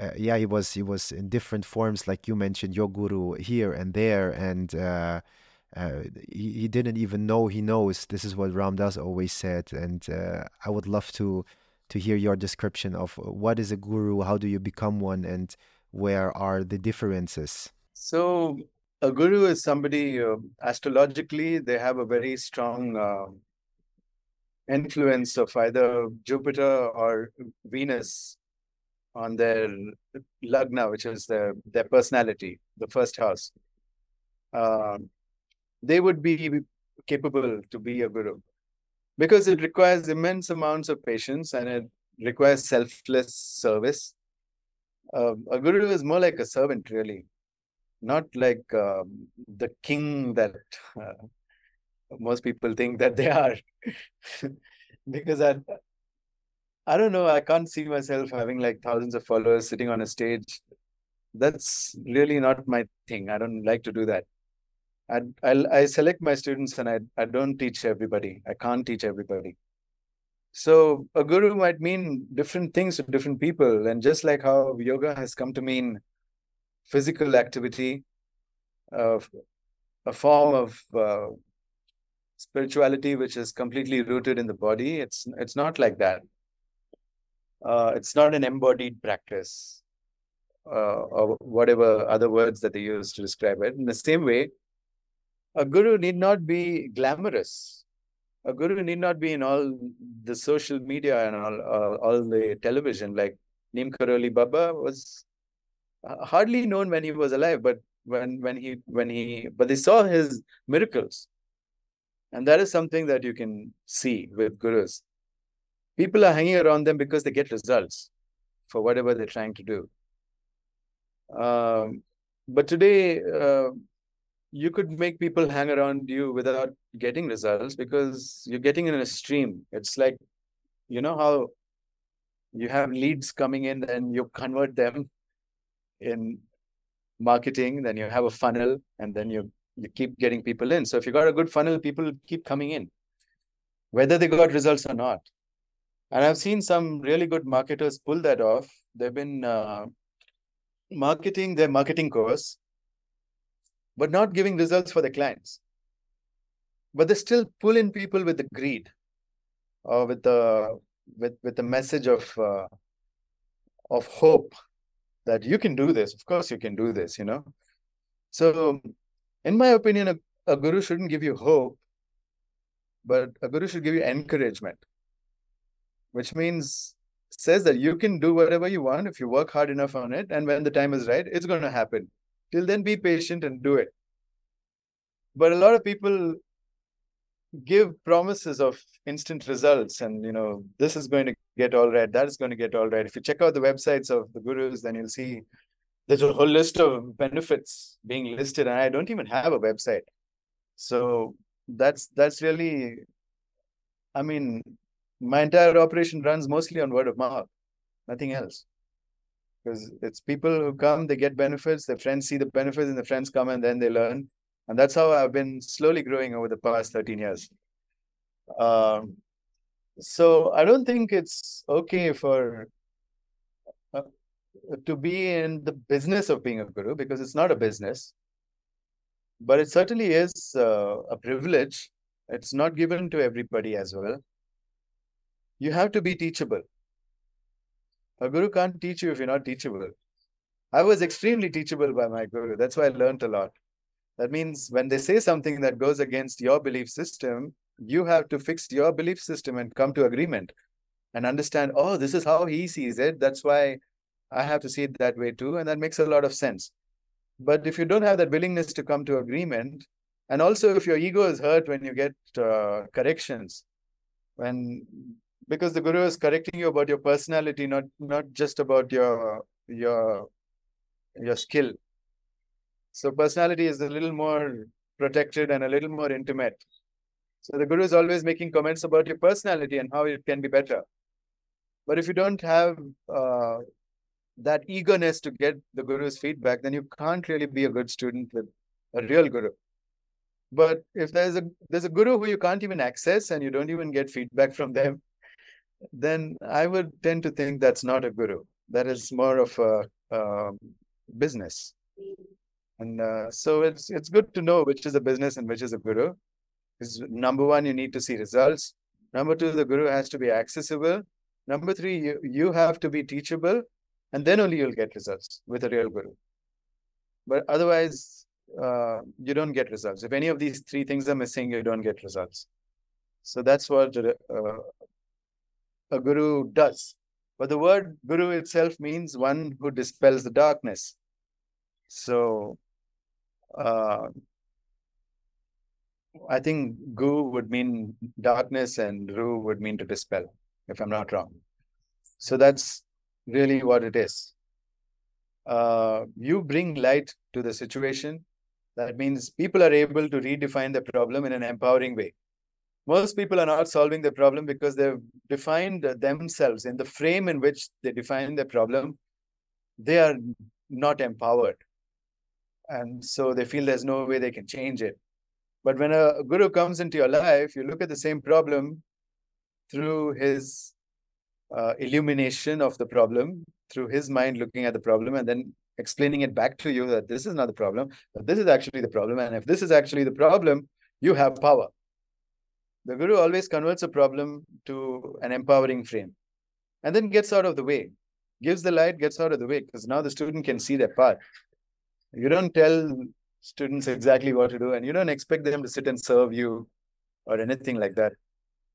uh, yeah, he was he was in different forms, like you mentioned, your guru here and there, and uh, uh, he, he didn't even know he knows. This is what Ram Dass always said, and uh, I would love to to hear your description of what is a guru, how do you become one, and where are the differences. So a guru is somebody uh, astrologically they have a very strong uh, influence of either Jupiter or Venus on their lagna, which is their their personality, the first house. Uh, they would be capable to be a guru because it requires immense amounts of patience and it requires selfless service. Uh, a guru is more like a servant, really, not like um, the king that uh, most people think that they are because I I don't know, I can't see myself having like thousands of followers sitting on a stage. That's really not my thing. I don't like to do that. I I, I select my students and I, I don't teach everybody. I can't teach everybody. So a guru might mean different things to different people. And just like how yoga has come to mean physical activity, uh, a form of uh, spirituality which is completely rooted in the body. It's it's not like that. Uh, it's not an embodied practice uh, or whatever other words that they use to describe it. In the same way, a guru need not be glamorous. A guru need not be in all the social media and all, uh, all the television. Like Neem Karoli Baba was uh, hardly known when he was alive, but when when he when he but they saw his miracles and that is something that you can see with gurus. People are hanging around them because they get results for whatever they're trying to do. Um, but today, uh, you could make people hang around you without getting results because you're getting in a stream. It's like, you know how you have leads coming in and you convert them in marketing, then you have a funnel, and then you you keep getting people in. So if you got a good funnel, people keep coming in, whether they got results or not. And I've seen some really good marketers pull that off. They've been uh, marketing their marketing course, but not giving results for their clients. But they still pull in people with the greed or with the with with the message of uh, of hope that you can do this. Of course, you can do this. You know. So in my opinion, a, a guru shouldn't give you hope, but a guru should give you encouragement, which means says that you can do whatever you want if you work hard enough on it, and when the time is right, it's going to happen. Till then, be patient and do it. but a lot of people give promises of instant results and you know this is going to get all right that is going to get all right if you check out the websites of the gurus then you'll see there's a whole list of benefits being listed and i don't even have a website. So that's that's really i mean my entire operation runs mostly on word of mouth nothing else. Because it's people who come they get benefits their friends see the benefits and the friends come and then they learn. And that's how i've been slowly growing over the past 13 years. Um, so i don't think it's okay for to be in the business of being a guru because it's not a business but it certainly is uh, a privilege. It's not given to everybody as well. You have to be teachable. A guru can't teach you if you're not teachable. I was extremely teachable by my guru. That's why i learned a lot. That means when they say something that goes against your belief system you have to fix your belief system and come to agreement and understand oh this is how he sees it. That's why i have to see it that way too and that makes a lot of sense but if you don't have that willingness to come to agreement, and also if your ego is hurt when you get uh, corrections, when because the guru is correcting you about your personality, not not just about your your your skill. So personality is a little more protected and a little more intimate. So the guru is always making comments about your personality and how it can be better. But if you don't have uh, that eagerness to get the guru's feedback, then you can't really be a good student with a real guru. But if there's a there's a guru who you can't even access and you don't even get feedback from them, then I would tend to think that's not a guru. That is more of a, a business. And uh, so it's it's good to know which is a business and which is a guru. Because number one, you need to see results. Number two, the guru has to be accessible. Number three, you, you have to be teachable and then only you'll get results with a real guru. But otherwise, uh, you don't get results. If any of these three things are missing, you don't get results. So that's what uh, a guru does. But the word guru itself means one who dispels the darkness. So uh, I think gu would mean darkness and ru would mean to dispel, if I'm not wrong. So that's really what it is. Uh, you bring light to the situation. That means people are able to redefine the problem in an empowering way. Most people are not solving the problem because they've defined themselves in the frame in which they define the problem. They are not empowered. And so they feel there's no way they can change it. But when a guru comes into your life, you look at the same problem through his uh, illumination of the problem through his mind looking at the problem and then explaining it back to you that this is not the problem, but this is actually the problem. And if this is actually the problem, you have power. The Guru always converts a problem to an empowering frame and then gets out of the way, gives the light, gets out of the way, because now the student can see their path. You don't tell students exactly what to do, and you don't expect them to sit and serve you or anything like that.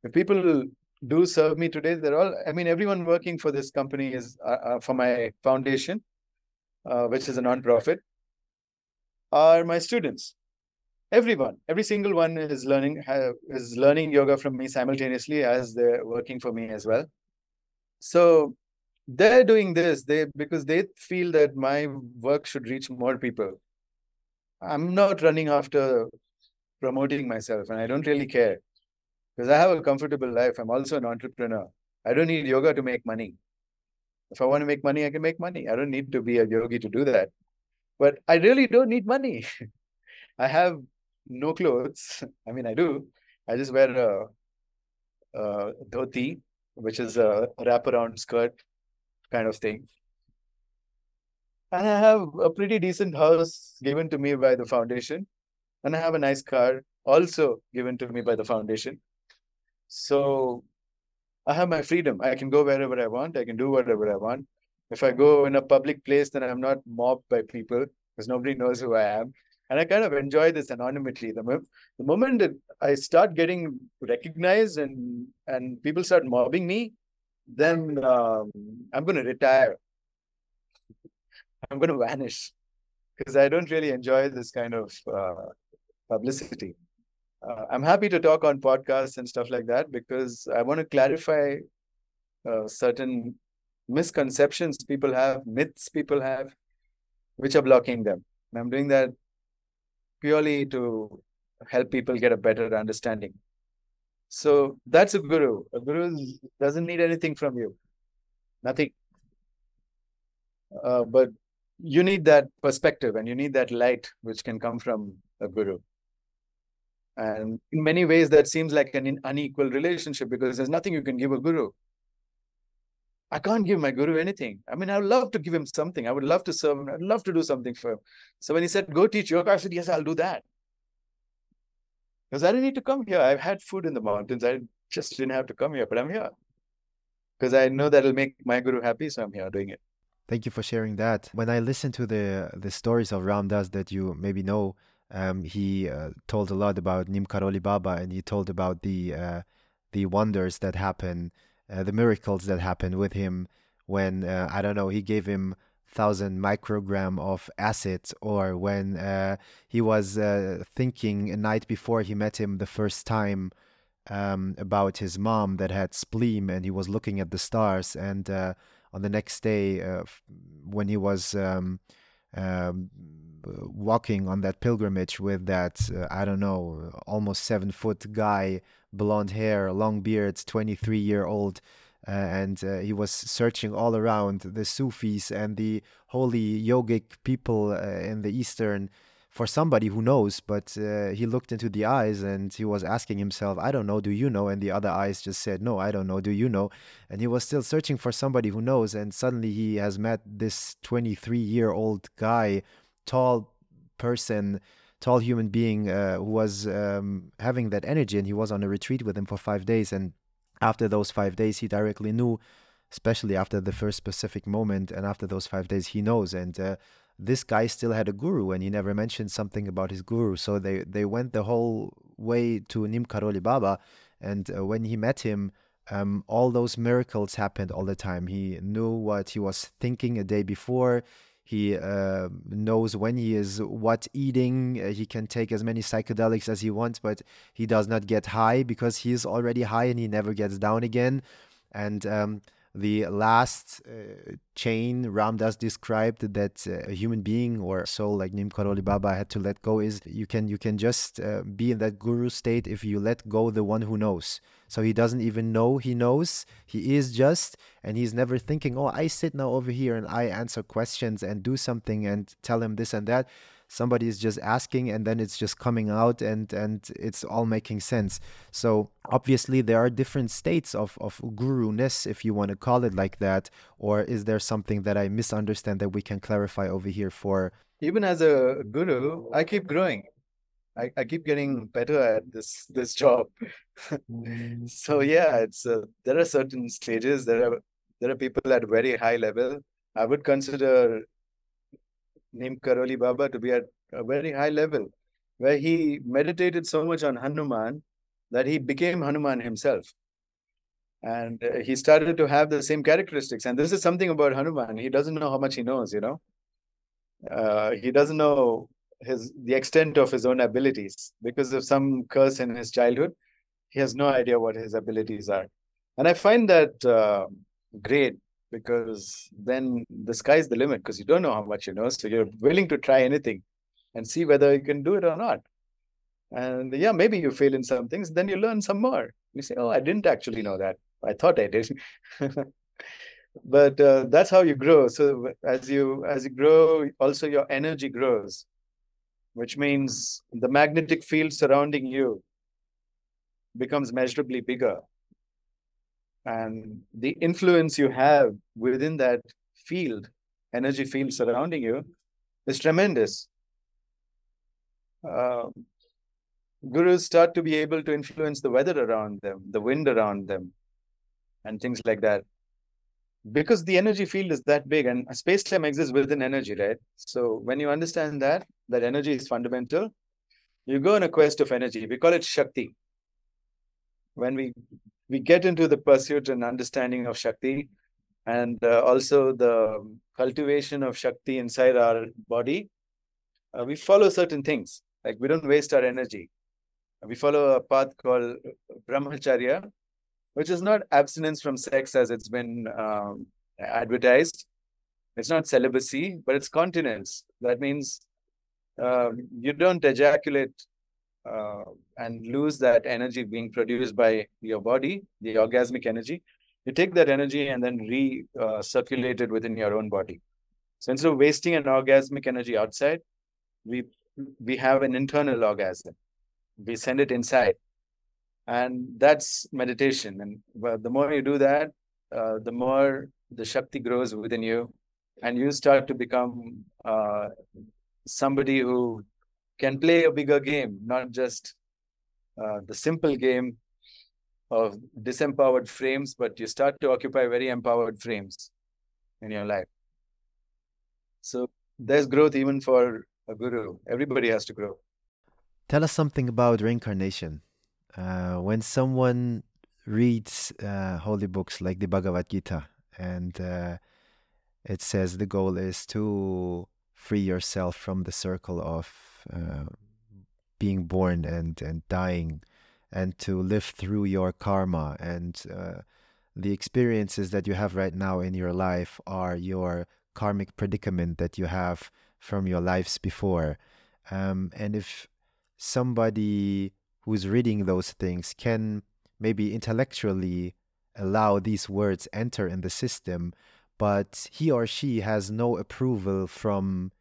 If people do serve me today. They're all, I mean, everyone working for this company is uh, uh, for my foundation, uh, which is a non-profit, are my students. Everyone, every single one is learning is learning yoga from me simultaneously as they're working for me as well. So they're doing this they because they feel that my work should reach more people. I'm not running after promoting myself, and I don't really care because I have a comfortable life. I'm also an entrepreneur. I don't need yoga to make money. If I want to make money, I can make money. I don't need to be a yogi to do that. But I really don't need money. I have no clothes. I mean, I do. I just wear a, a dhoti, which is a wraparound skirt kind of thing. And I have a pretty decent house given to me by the foundation. And I have a nice car also given to me by the foundation. So I have my freedom. I can go wherever I want. I can do whatever I want. If I go in a public place, then I'm not mobbed by people because nobody knows who I am. And I kind of enjoy this anonymity. The, mo- the moment that I start getting recognized and, and people start mobbing me, then um, I'm going to retire. I'm going to vanish because I don't really enjoy this kind of uh, publicity. Uh, I'm happy to talk on podcasts and stuff like that because I want to clarify uh, certain misconceptions people have, myths people have, which are blocking them. And I'm doing that purely to help people get a better understanding. So that's a guru. A guru doesn't need anything from you, nothing. Uh, but you need that perspective and you need that light which can come from a guru. And in many ways, that seems like an unequal relationship because there's nothing you can give a guru. I can't give my guru anything. I mean, I would love to give him something. I would love to serve him. I'd love to do something for him. So when he said, go teach yoga, I said, yes, I'll do that. Because I didn't need to come here. I've had food in the mountains. I just didn't have to come here, but I'm here. Because I know that'll make my guru happy, so I'm here doing it. Thank you for sharing that. When I listen to the the stories of Ram Dass that you maybe know, um, he uh, told a lot about Nim Karoli Baba, and he told about the uh, the wonders that happen, uh, the miracles that happen with him when uh, I don't know he gave him thousand microgram of acid, or when uh, he was uh, thinking a night before he met him the first time um, about his mom that had spleen, and he was looking at the stars, and on the next day when he was um, um, walking on that pilgrimage with that uh, I don't know almost seven foot guy, blonde hair, long beard, twenty three year old uh, and uh, he was searching all around the Sufis and the holy yogic people uh, in the Eastern for somebody who knows. But uh, he looked into the eyes and he was asking himself, I don't know, do you know? And the other eyes just said, No, I don't know, do you know? And he was still searching for somebody who knows. And suddenly he has met this 23 year old guy, tall person tall human being uh, who was um, having that energy and he was on a retreat with him for five days and after those five days, he directly knew, especially after the first specific moment, and after those five days, he knows. And uh, this guy still had a guru, and he never mentioned something about his guru. So they they went the whole way to Nim Karoli Baba, and uh, when he met him. Um, all those miracles happened all the time. He knew what he was thinking a day before. He uh, knows when he is what eating. Uh, he can take as many psychedelics as he wants, but he does not get high because he is already high and he never gets down again. And um, the last uh, chain Ram Dass described that uh, a human being or soul like Nim Karoli Baba had to let go is you can you can just uh, be in that guru state if you let go the one who knows. So he doesn't even know he knows. He is just and he's never thinking, "Oh, I sit now over here and I answer questions and do something and tell him this and that." Somebody is just asking and then it's just coming out and and it's all making sense so obviously there are different states of of guru-ness if you want to call it like that or is there something that i misunderstand that we can clarify over here for even as a guru i keep growing I, I keep getting better at this this job. so yeah, it's uh, there are certain stages. There are there are people at very high level. I would consider Nim Karoli Baba to be at a very high level, where he meditated so much on Hanuman that he became Hanuman himself. And uh, he started to have the same characteristics. And this is something about Hanuman. He doesn't know how much he knows, you know. Uh, he doesn't know his the extent of his own abilities because of some curse in his childhood. He has no idea what his abilities are. And I find that uh, great because then the sky's the limit because you don't know how much you know. So you're willing to try anything and see whether you can do it or not. And yeah, maybe you fail in some things, then you learn some more. You say, oh, I didn't actually know that. I thought I did. but uh, that's how you grow. So as you as you grow, also your energy grows, which means the magnetic field surrounding you becomes measurably bigger and the influence you have within that field, energy field surrounding you, is tremendous. Uh, gurus start to be able to influence the weather around them, the wind around them, and things like that. Because the energy field is that big and space time exists within energy, right? So when you understand that, that energy is fundamental, you go on a quest of energy. We call it Shakti. When we we get into the pursuit and understanding of Shakti and uh, also the cultivation of Shakti inside our body, uh, we follow certain things. Like we don't waste our energy. We follow a path called brahmacharya, which is not abstinence from sex as it's been um, advertised. It's not celibacy, but it's continence. That means um, you don't ejaculate uh, and lose that energy being produced by your body, the orgasmic energy. You take that energy and then recirculate uh, it within your own body. So instead of wasting an orgasmic energy outside, we we have an internal orgasm. We send it inside, and that's meditation. And the more you do that, uh, the more the shakti grows within you, and you start to become uh, somebody who can play a bigger game, not just uh, the simple game of disempowered frames, but you start to occupy very empowered frames in your life. So there's growth even for a guru. Everybody has to grow. Tell us something about reincarnation. Uh, when someone reads uh, holy books like the Bhagavad Gita, and uh, it says the goal is to free yourself from the circle of uh, being born and and dying, and to live through your karma and uh, the experiences that you have right now in your life are your karmic predicament that you have from your lives before. Um, and if somebody who's reading those things can maybe intellectually allow these words enter in the system, but he or she has no approval from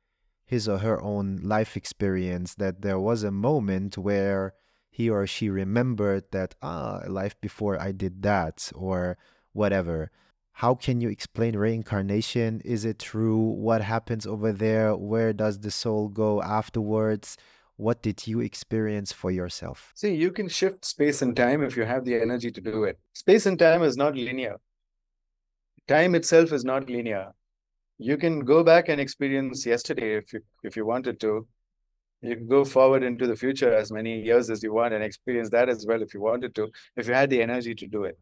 his or her own life experience that there was a moment where he or she remembered that ah life before I did that or whatever how can you explain reincarnation? Is it true? What happens over there? Where does the soul go afterwards? What did you experience for yourself? See, you can shift space and time if you have the energy to do it. Space and time is not linear. Time itself is not linear. You can go back and experience yesterday if you if you wanted to. You can go forward into the future as many years as you want and experience that as well if you wanted to, if you had the energy to do it.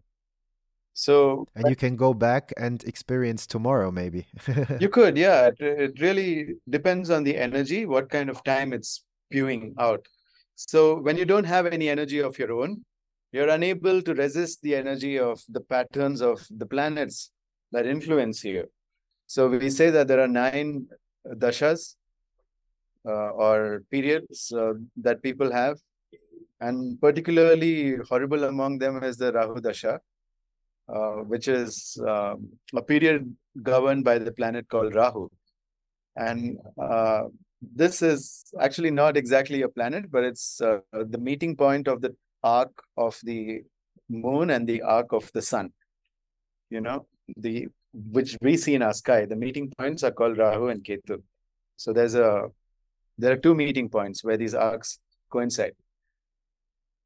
So and you can go back and experience tomorrow, maybe. you could, yeah. It, it really depends on the energy, what kind of time it's spewing out. So when you don't have any energy of your own, you're unable to resist the energy of the patterns of the planets that influence you. So we say that there are nine dashas uh, or periods uh, that people have, and particularly horrible among them is the Rahu dasha uh, which is um, a period governed by the planet called Rahu. And uh, this is actually not exactly a planet, but it's uh, the meeting point of the arc of the moon and the arc of the sun. You know, the which we see in our sky. The meeting points are called Rahu and Ketu. So there's a there are two meeting points where these arcs coincide.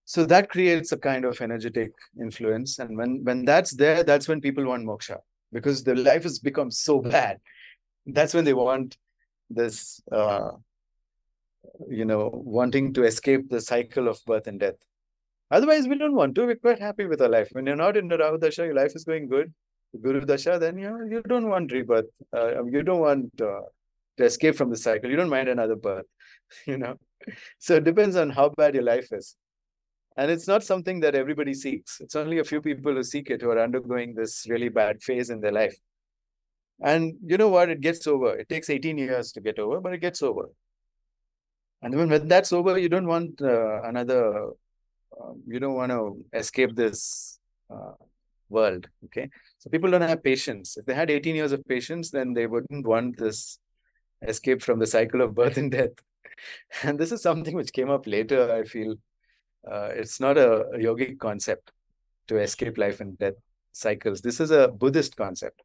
So that creates a kind of energetic influence and when when that's there that's when people want moksha because their life has become so bad. That's when they want this uh, you know wanting to escape the cycle of birth and death. Otherwise we don't want to. We're quite happy with our life. When you're not in the rahu dasha your life is going good guru dasha then you know, you don't want rebirth uh, you don't want uh, to escape from the cycle you don't mind another birth you know so it depends on how bad your life is and it's not something that everybody seeks. It's only a few people who seek it who are undergoing this really bad phase in their life. And you know what? It gets over. It takes 18 years to get over, but it gets over. And when, when that's over, you don't want uh, another, uh, you don't want to escape this uh, world. Okay. So people don't have patience. If they had 18 years of patience, then they wouldn't want this escape from the cycle of birth and death. And this is something which came up later, I feel, uh, it's not a, a yogic concept to escape life and death cycles. This is a Buddhist concept.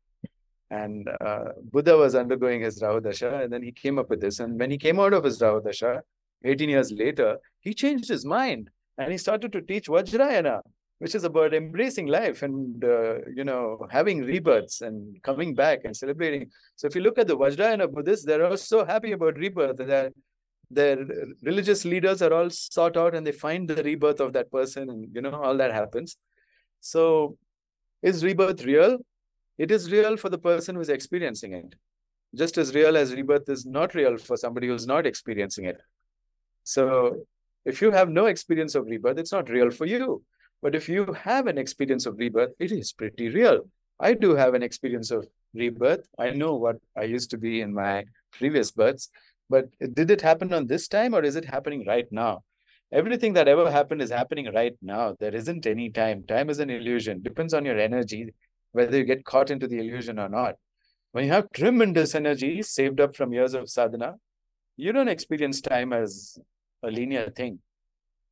And uh, Buddha was undergoing his Rahu Dasha, and then he came up with this. And when he came out of his Rahu Dasha, 18 years later, he changed his mind and he started to teach Vajrayana, which is about embracing life and, uh, you know, having rebirths and coming back and celebrating. So if you look at the Vajrayana Buddhists, they're all so happy about rebirth that their religious leaders are all sought out and they find the rebirth of that person and you know all that happens so is rebirth real it is real for the person who's experiencing it just as real as rebirth is not real for somebody who's not experiencing it So if you have no experience of rebirth, it's not real for you. But if you have an experience of rebirth, it is pretty real. I do have an experience of rebirth. I know what I used to be in my previous births. But did it happen on this time or is it happening right now? Everything that ever happened is happening right now. There isn't any time. Time is an illusion. Depends on your energy, whether you get caught into the illusion or not. When you have tremendous energy saved up from years of sadhana, you don't experience time as a linear thing.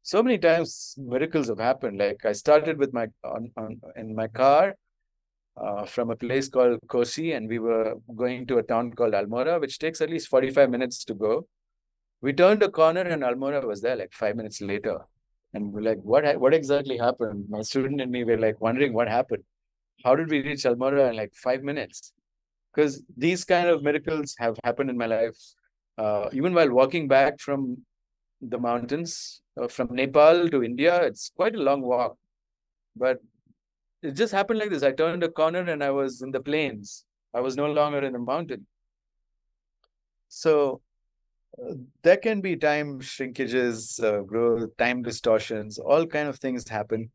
So many times miracles have happened. Like I started with my on, on in my car uh, from a place called Kosi, and we were going to a town called Almora, which takes at least 45 minutes to go. We turned a corner and Almora was there like five minutes later. And we're like, what, what exactly happened? My student and me were like wondering what happened. How did we reach Almora in like five minutes? Because these kind of miracles have happened in my life. Uh, even while walking back from the mountains, uh, from Nepal to India, it's quite a long walk. But it just happened like this. I turned a corner and I was in the plains. I was no longer in the mountain. So uh, there can be time shrinkages, uh, growth, time distortions, all kind of things happen.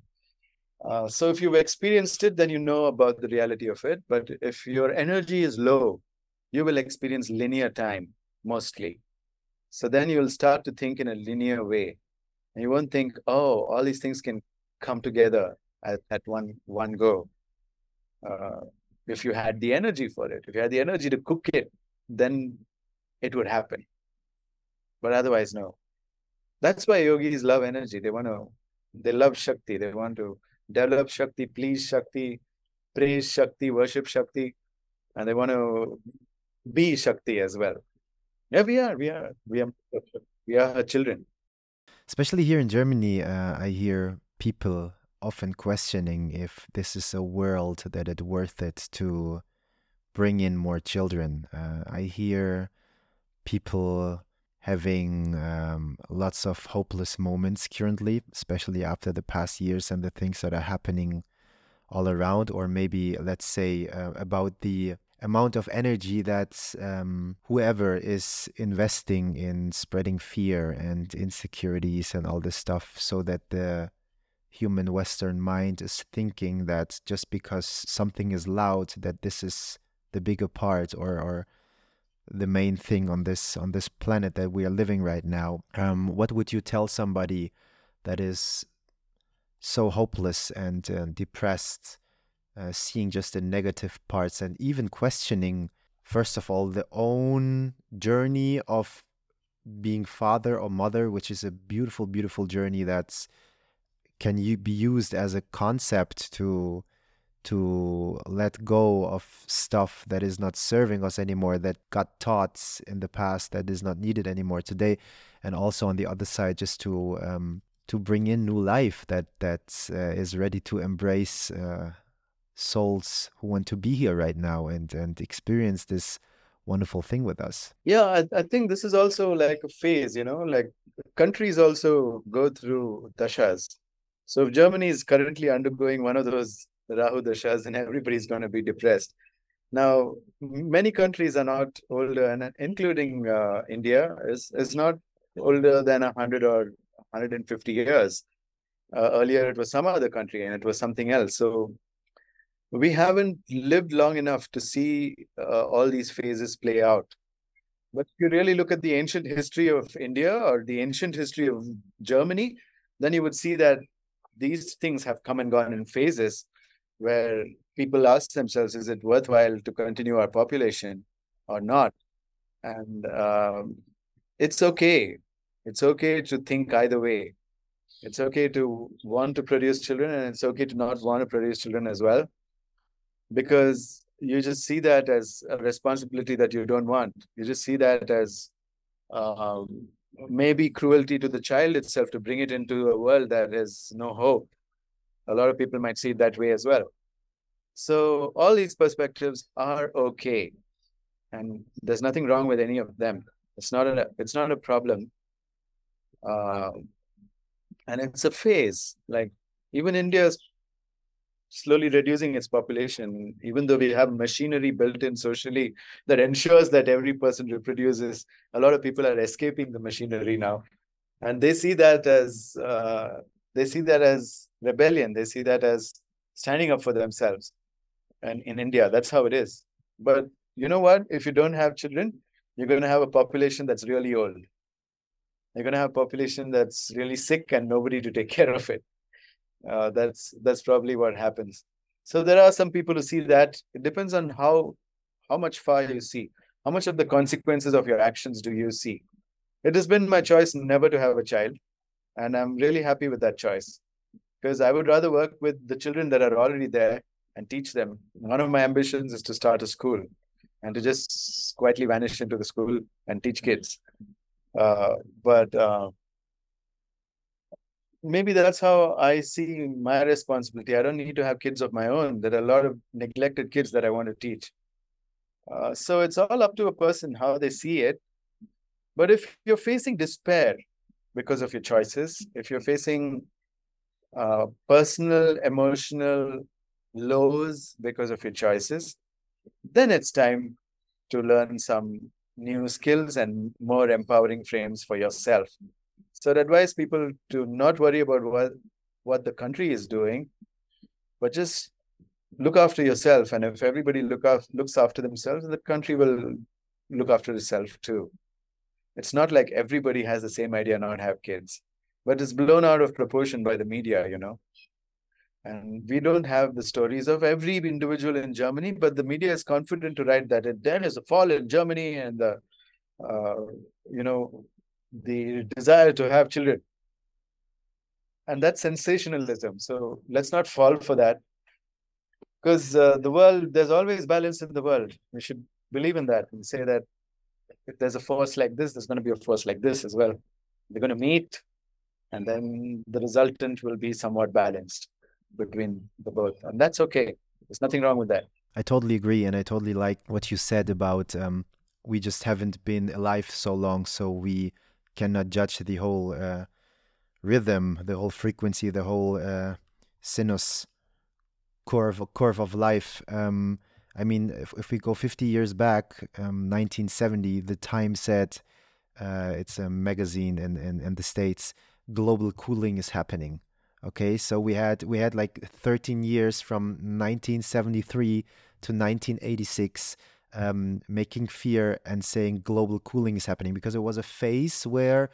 Uh, so if you've experienced it, then you know about the reality of it. But if your energy is low, you will experience linear time mostly. So then you will start to think in a linear way. And you won't think, oh, all these things can come together at, at one one go. Uh, if you had the energy for it, if you had the energy to cook it, then it would happen. But otherwise, no. That's why yogis love energy. They want to, they love Shakti. They want to develop Shakti, please Shakti, praise Shakti, worship Shakti, and they want to be Shakti as well. Yeah, we are, we are, we are, we are her children. Especially here in Germany, uh, I hear people often questioning if this is a world that it's worth it to bring in more children. Uh, I hear people having um, lots of hopeless moments currently, especially after the past years and the things that are happening all around, or maybe let's say uh, about the amount of energy that um, whoever is investing in spreading fear and insecurities and all this stuff so that the human Western mind is thinking that just because something is loud, that this is the bigger part or, or the main thing on this on this planet that we are living right now. Um, what would you tell somebody that is so hopeless and uh, depressed, uh, seeing just the negative parts and even questioning, first of all, the own journey of being father or mother, which is a beautiful, beautiful journey that's can you be used as a concept to to let go of stuff that is not serving us anymore that got taught in the past that is not needed anymore today and also on the other side just to um, to bring in new life that that uh, is ready to embrace uh, souls who want to be here right now and and experience this wonderful thing with us yeah I, I think this is also like a phase you know like countries also go through dashas so if Germany is currently undergoing one of those Rahu Dashas, then everybody's going to be depressed. Now, many countries are not older, and including uh, India is, is not older than 100 or 150 years. Uh, earlier, it was some other country and it was something else. So we haven't lived long enough to see uh, all these phases play out. But if you really look at the ancient history of India or the ancient history of Germany, then you would see that these things have come and gone in phases where people ask themselves, is it worthwhile to continue our population or not? And um, it's okay. It's okay to think either way. It's okay to want to produce children, and it's okay to not want to produce children as well, because you just see that as a responsibility that you don't want. You just see that as um, maybe cruelty to the child itself to bring it into a world that has no hope. A lot of people might see it that way as well. So all these perspectives are okay, and there's nothing wrong with any of them. It's not a it's not a problem, uh, and it's a phase. Like even India is slowly reducing its population, even though we have machinery built in socially that ensures that every person reproduces. A lot of people are escaping the machinery now. and they see that as uh, they see that as rebellion. They see that as standing up for themselves. And in India, that's how it is. But you know what? If you don't have children, you're going to have a population that's really old. You're going to have a population that's really sick and nobody to take care of it. Uh, that's that's probably what happens. So there are some people who see that. It depends on how how much far you see. How much of the consequences of your actions do you see? It has been my choice never to have a child, and I'm really happy with that choice because I would rather work with the children that are already there and teach them. One of my ambitions is to start a school and to just quietly vanish into the school and teach kids. Uh, but uh, maybe that's how I see my responsibility. I don't need to have kids of my own. There are a lot of neglected kids that I want to teach. Uh, so it's all up to a person how they see it. But if you're facing despair because of your choices, if you're facing uh, personal, emotional lows because of your choices, then it's time to learn some new skills and more empowering frames for yourself. So I'd advise people to not worry about what, what the country is doing, but just look after yourself. And if everybody look af- looks after themselves, the country will look after itself too. It's not like everybody has the same idea not have kids, but it's blown out of proportion by the media, you know. And we don't have the stories of every individual in Germany, but the media is confident to write that it, there is a fall in Germany and the, uh, you know, the desire to have children. And that's sensationalism. So let's not fall for that. Because uh, the world, there's always balance in the world. We should believe in that and say that if there's a force like this, there's going to be a force like this as well. They're going to meet, and then the resultant will be somewhat balanced between the both. And that's okay. There's nothing wrong with that. I totally agree. And I totally like what you said about um, we just haven't been alive so long. So we cannot judge the whole uh, rhythm, the whole frequency, the whole uh, sinus curve curve of life. Um, I mean, if, if we go 50 years back, um, 1970, the Time said, uh, it's a magazine in, in, in the States, global cooling is happening. Okay, so we had we had like 13 years from 1973 to 1986 um, making fear and saying global cooling is happening because it was a phase where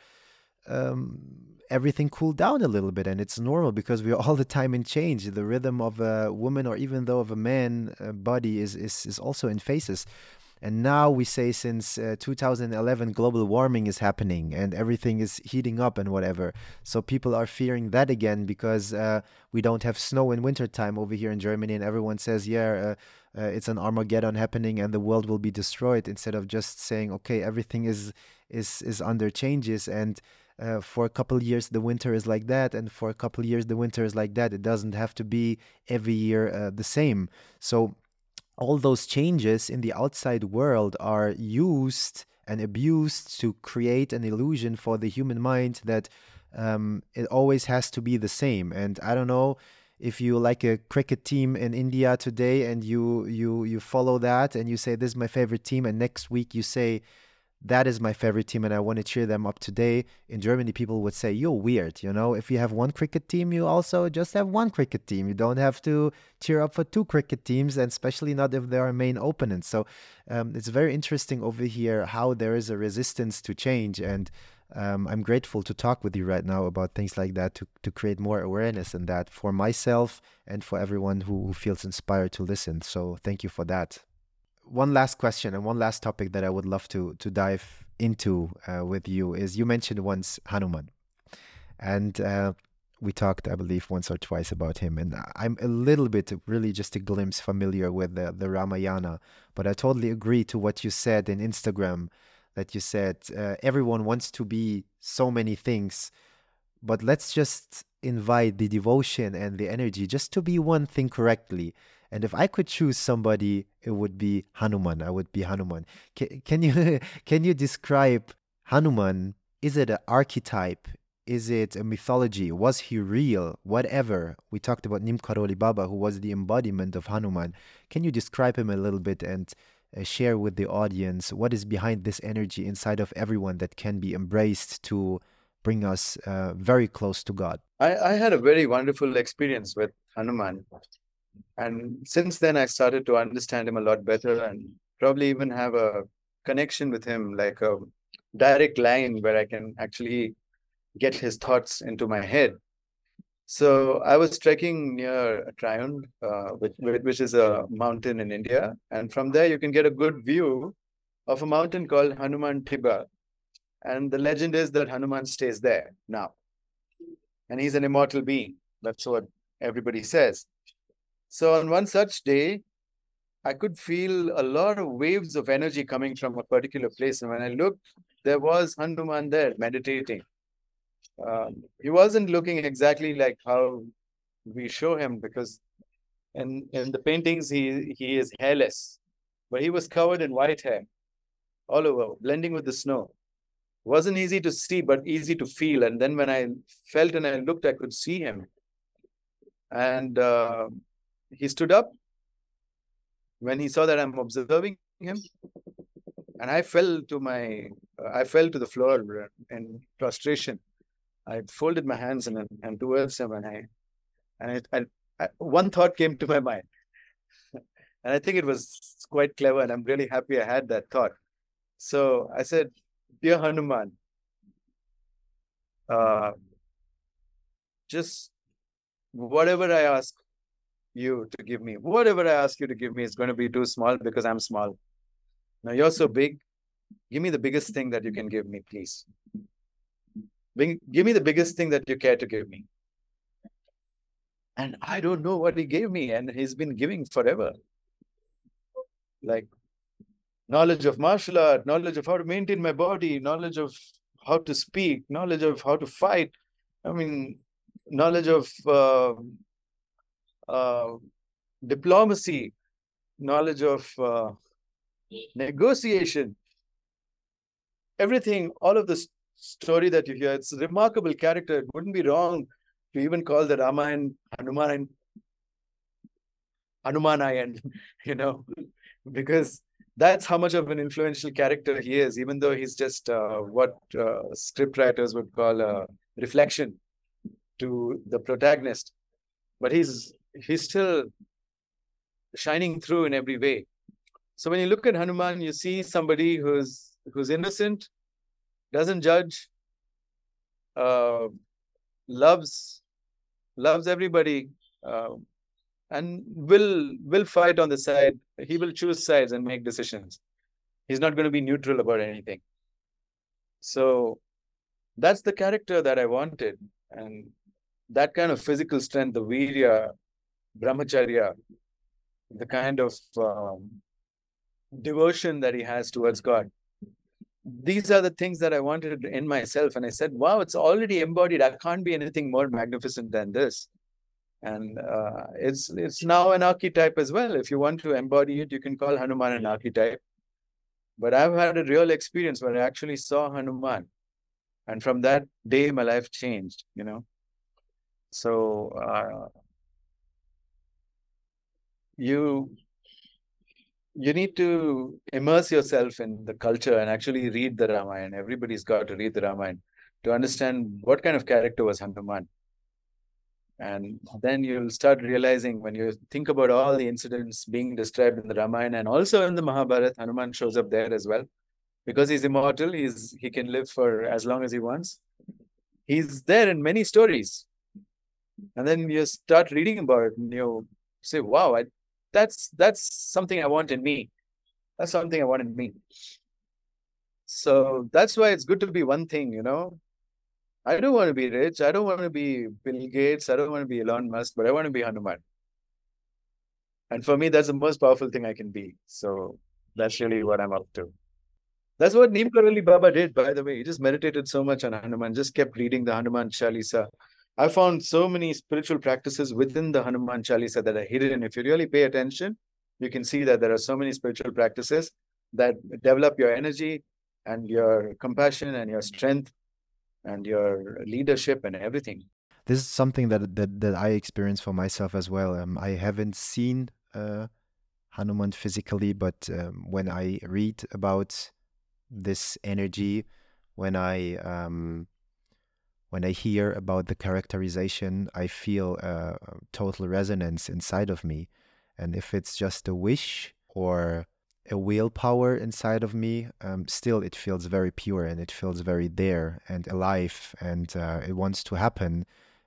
um, everything cooled down a little bit and it's normal because we're all the time in change. The rhythm of a woman or even though of a man uh, body is, is is also in phases. And now we say since uh, 2011 global warming is happening and everything is heating up and whatever. So people are fearing that again because uh, we don't have snow in wintertime over here in germany and everyone says yeah uh, uh, it's an Armageddon happening and the world will be destroyed instead of just saying okay everything is is is under changes and uh, for a couple years the winter is like that and for a couple years the winter is like that. It doesn't have to be every year uh, the same. So all those changes in the outside world are used and abused to create an illusion for the human mind that um, it always has to be the same. And i don't know if you like a cricket team in India today and you you you follow that and you say this is my favorite team and next week you say that is my favorite team and I want to cheer them up today in Germany people would say you're weird you know? If you have one cricket team you also just have one cricket team. You don't have to cheer up for two cricket teams and especially not if they are main opponents. So um, it's very interesting over here how there is a resistance to change and um, I'm grateful to talk with you right now about things like that to, to create more awareness in that for myself and for everyone who, who feels inspired to listen. So thank you for that. One last question and one last topic that I would love to to dive into uh, with you is you mentioned once Hanuman, and uh, we talked, I believe, once or twice about him, and I'm a little bit, really, just a glimpse familiar with the, the Ramayana, but I totally agree to what you said in Instagram that you said uh, everyone wants to be so many things but let's just invite the devotion and the energy just to be one thing correctly. And if i could choose somebody it would be hanuman. I would be hanuman. Can, can you can you describe hanuman? Is it an archetype? Is it a mythology? Was he real? Whatever. We talked about nim karoli baba who was the embodiment of hanuman. Can you describe him a little bit and share with the audience what is behind this energy inside of everyone that can be embraced to bring us uh, very close to God. I, I had a very wonderful experience with Hanuman. And since then, I started to understand him a lot better and probably even have a connection with him, like a direct line where I can actually get his thoughts into my head. So I was trekking near Triund, uh, which, which is a mountain in India. And from there, you can get a good view of a mountain called Hanuman Tibba. And the legend is that Hanuman stays there now. And he's an immortal being. That's what everybody says. So on one such day, I could feel a lot of waves of energy coming from a particular place. And when I looked, there was Hanuman there meditating. Um, he wasn't looking exactly like how we show him because in, in the paintings he, he is hairless, but he was covered in white hair all over, blending with the snow. Wasn't easy to see, but easy to feel. And then when I felt and I looked, I could see him. And uh, he stood up when he saw that I'm observing him. And I fell to my, I fell to the floor in prostration. I folded my hands and, and towards him, and I, and I, I, I, one thought came to my mind, and I think it was quite clever, and I'm really happy I had that thought. So I said, "Dear Hanuman, uh, just whatever I ask you to give me, whatever I ask you to give me is going to be too small because I'm small. Now you're so big. Give me the biggest thing that you can give me, please." Bring, give me the biggest thing that you care to give me. And I don't know what he gave me, and he's been giving forever. Like knowledge of martial art, knowledge of how to maintain my body, knowledge of how to speak, knowledge of how to fight. I mean, knowledge of uh, uh, diplomacy, knowledge of uh, negotiation, everything, all of this story that you hear. It's a remarkable character. It wouldn't be wrong to even call the Ramayana Hanuman Hanumanayan, you know, because that's how much of an influential character he is, even though he's just uh, what uh, script writers would call a reflection to the protagonist. But he's he's still shining through in every way. So when you look at Hanuman, you see somebody who's who's innocent, doesn't judge, uh, loves loves everybody, uh, and will will fight on the side. He will choose sides and make decisions. He's not going to be neutral about anything. So that's the character that I wanted, and that kind of physical strength, the virya, brahmacharya, the kind of um, devotion that he has towards God these are the things that I wanted in myself. And I said, wow, it's already embodied. I can't be anything more magnificent than this. And uh, it's it's now an archetype as well. If you want to embody it, you can call Hanuman an archetype. But I've had a real experience where I actually saw Hanuman. And from that day, my life changed, you know. So uh, you you need to immerse yourself in the culture and actually read the Ramayana. Everybody's got to read the Ramayana to understand what kind of character was Hanuman. And then you'll start realizing when you think about all the incidents being described in the Ramayana and also in the Mahabharata, Hanuman shows up there as well. Because he's immortal, he's he can live for as long as he wants. He's there in many stories. And then you start reading about it and you say, wow, I that's that's something I want in me. That's something I want in me. So that's why it's good to be one thing, you know. I don't want to be rich. I don't want to be Bill Gates. I don't want to be Elon Musk, but I want to be Hanuman. And for me, that's the most powerful thing I can be. So that's really what I'm up to. That's what Neem Karoli Baba did, by the way. He just meditated so much on Hanuman, just kept reading the Hanuman Chalisa. I found so many spiritual practices within the Hanuman Chalisa that are hidden. If you really pay attention, you can see that there are so many spiritual practices that develop your energy and your compassion and your strength and your leadership and everything. This is something that that, that I experience for myself as well. Um, I haven't seen uh, Hanuman physically, but um, when I read about this energy, when I um, when I hear about the characterization, I feel a total resonance inside of me. And if it's just a wish or a willpower inside of me, um, still it feels very pure and it feels very there and alive and uh, it wants to happen.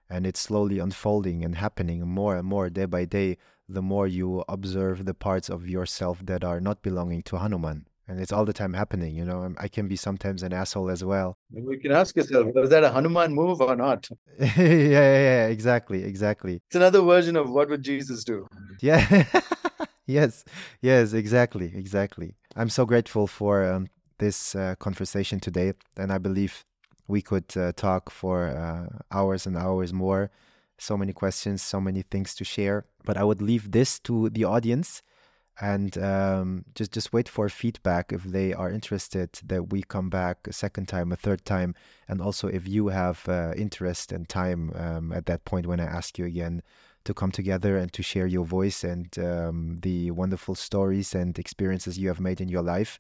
And it's slowly unfolding and happening more and more day by day, the more you observe the parts of yourself that are not belonging to Hanuman. And it's all the time happening, you know. I can be sometimes an asshole as well. We can ask yourself, was that a Hanuman move or not? yeah, yeah, yeah, exactly, exactly. It's another version of what would Jesus do? Yeah. yes, yes, exactly, exactly. I'm so grateful for um, this uh, conversation today, and I believe we could uh, talk for uh, hours and hours more. So many questions, so many things to share. But I would leave this to the audience and um, just just wait for feedback if they are interested that we come back a second time a third time and also if you have uh, interest and time um, at that point when i ask you again to come together and to share your voice and um, the wonderful stories and experiences you have made in your life.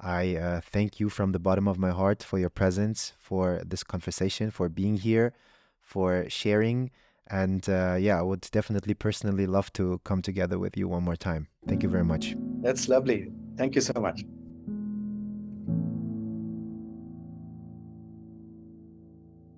I uh, thank you from the bottom of my heart for your presence, for this conversation, for being here, for sharing. And uh, yeah, I would definitely personally love to come together with you one more time. Thank you very much. That's lovely. Thank you so much.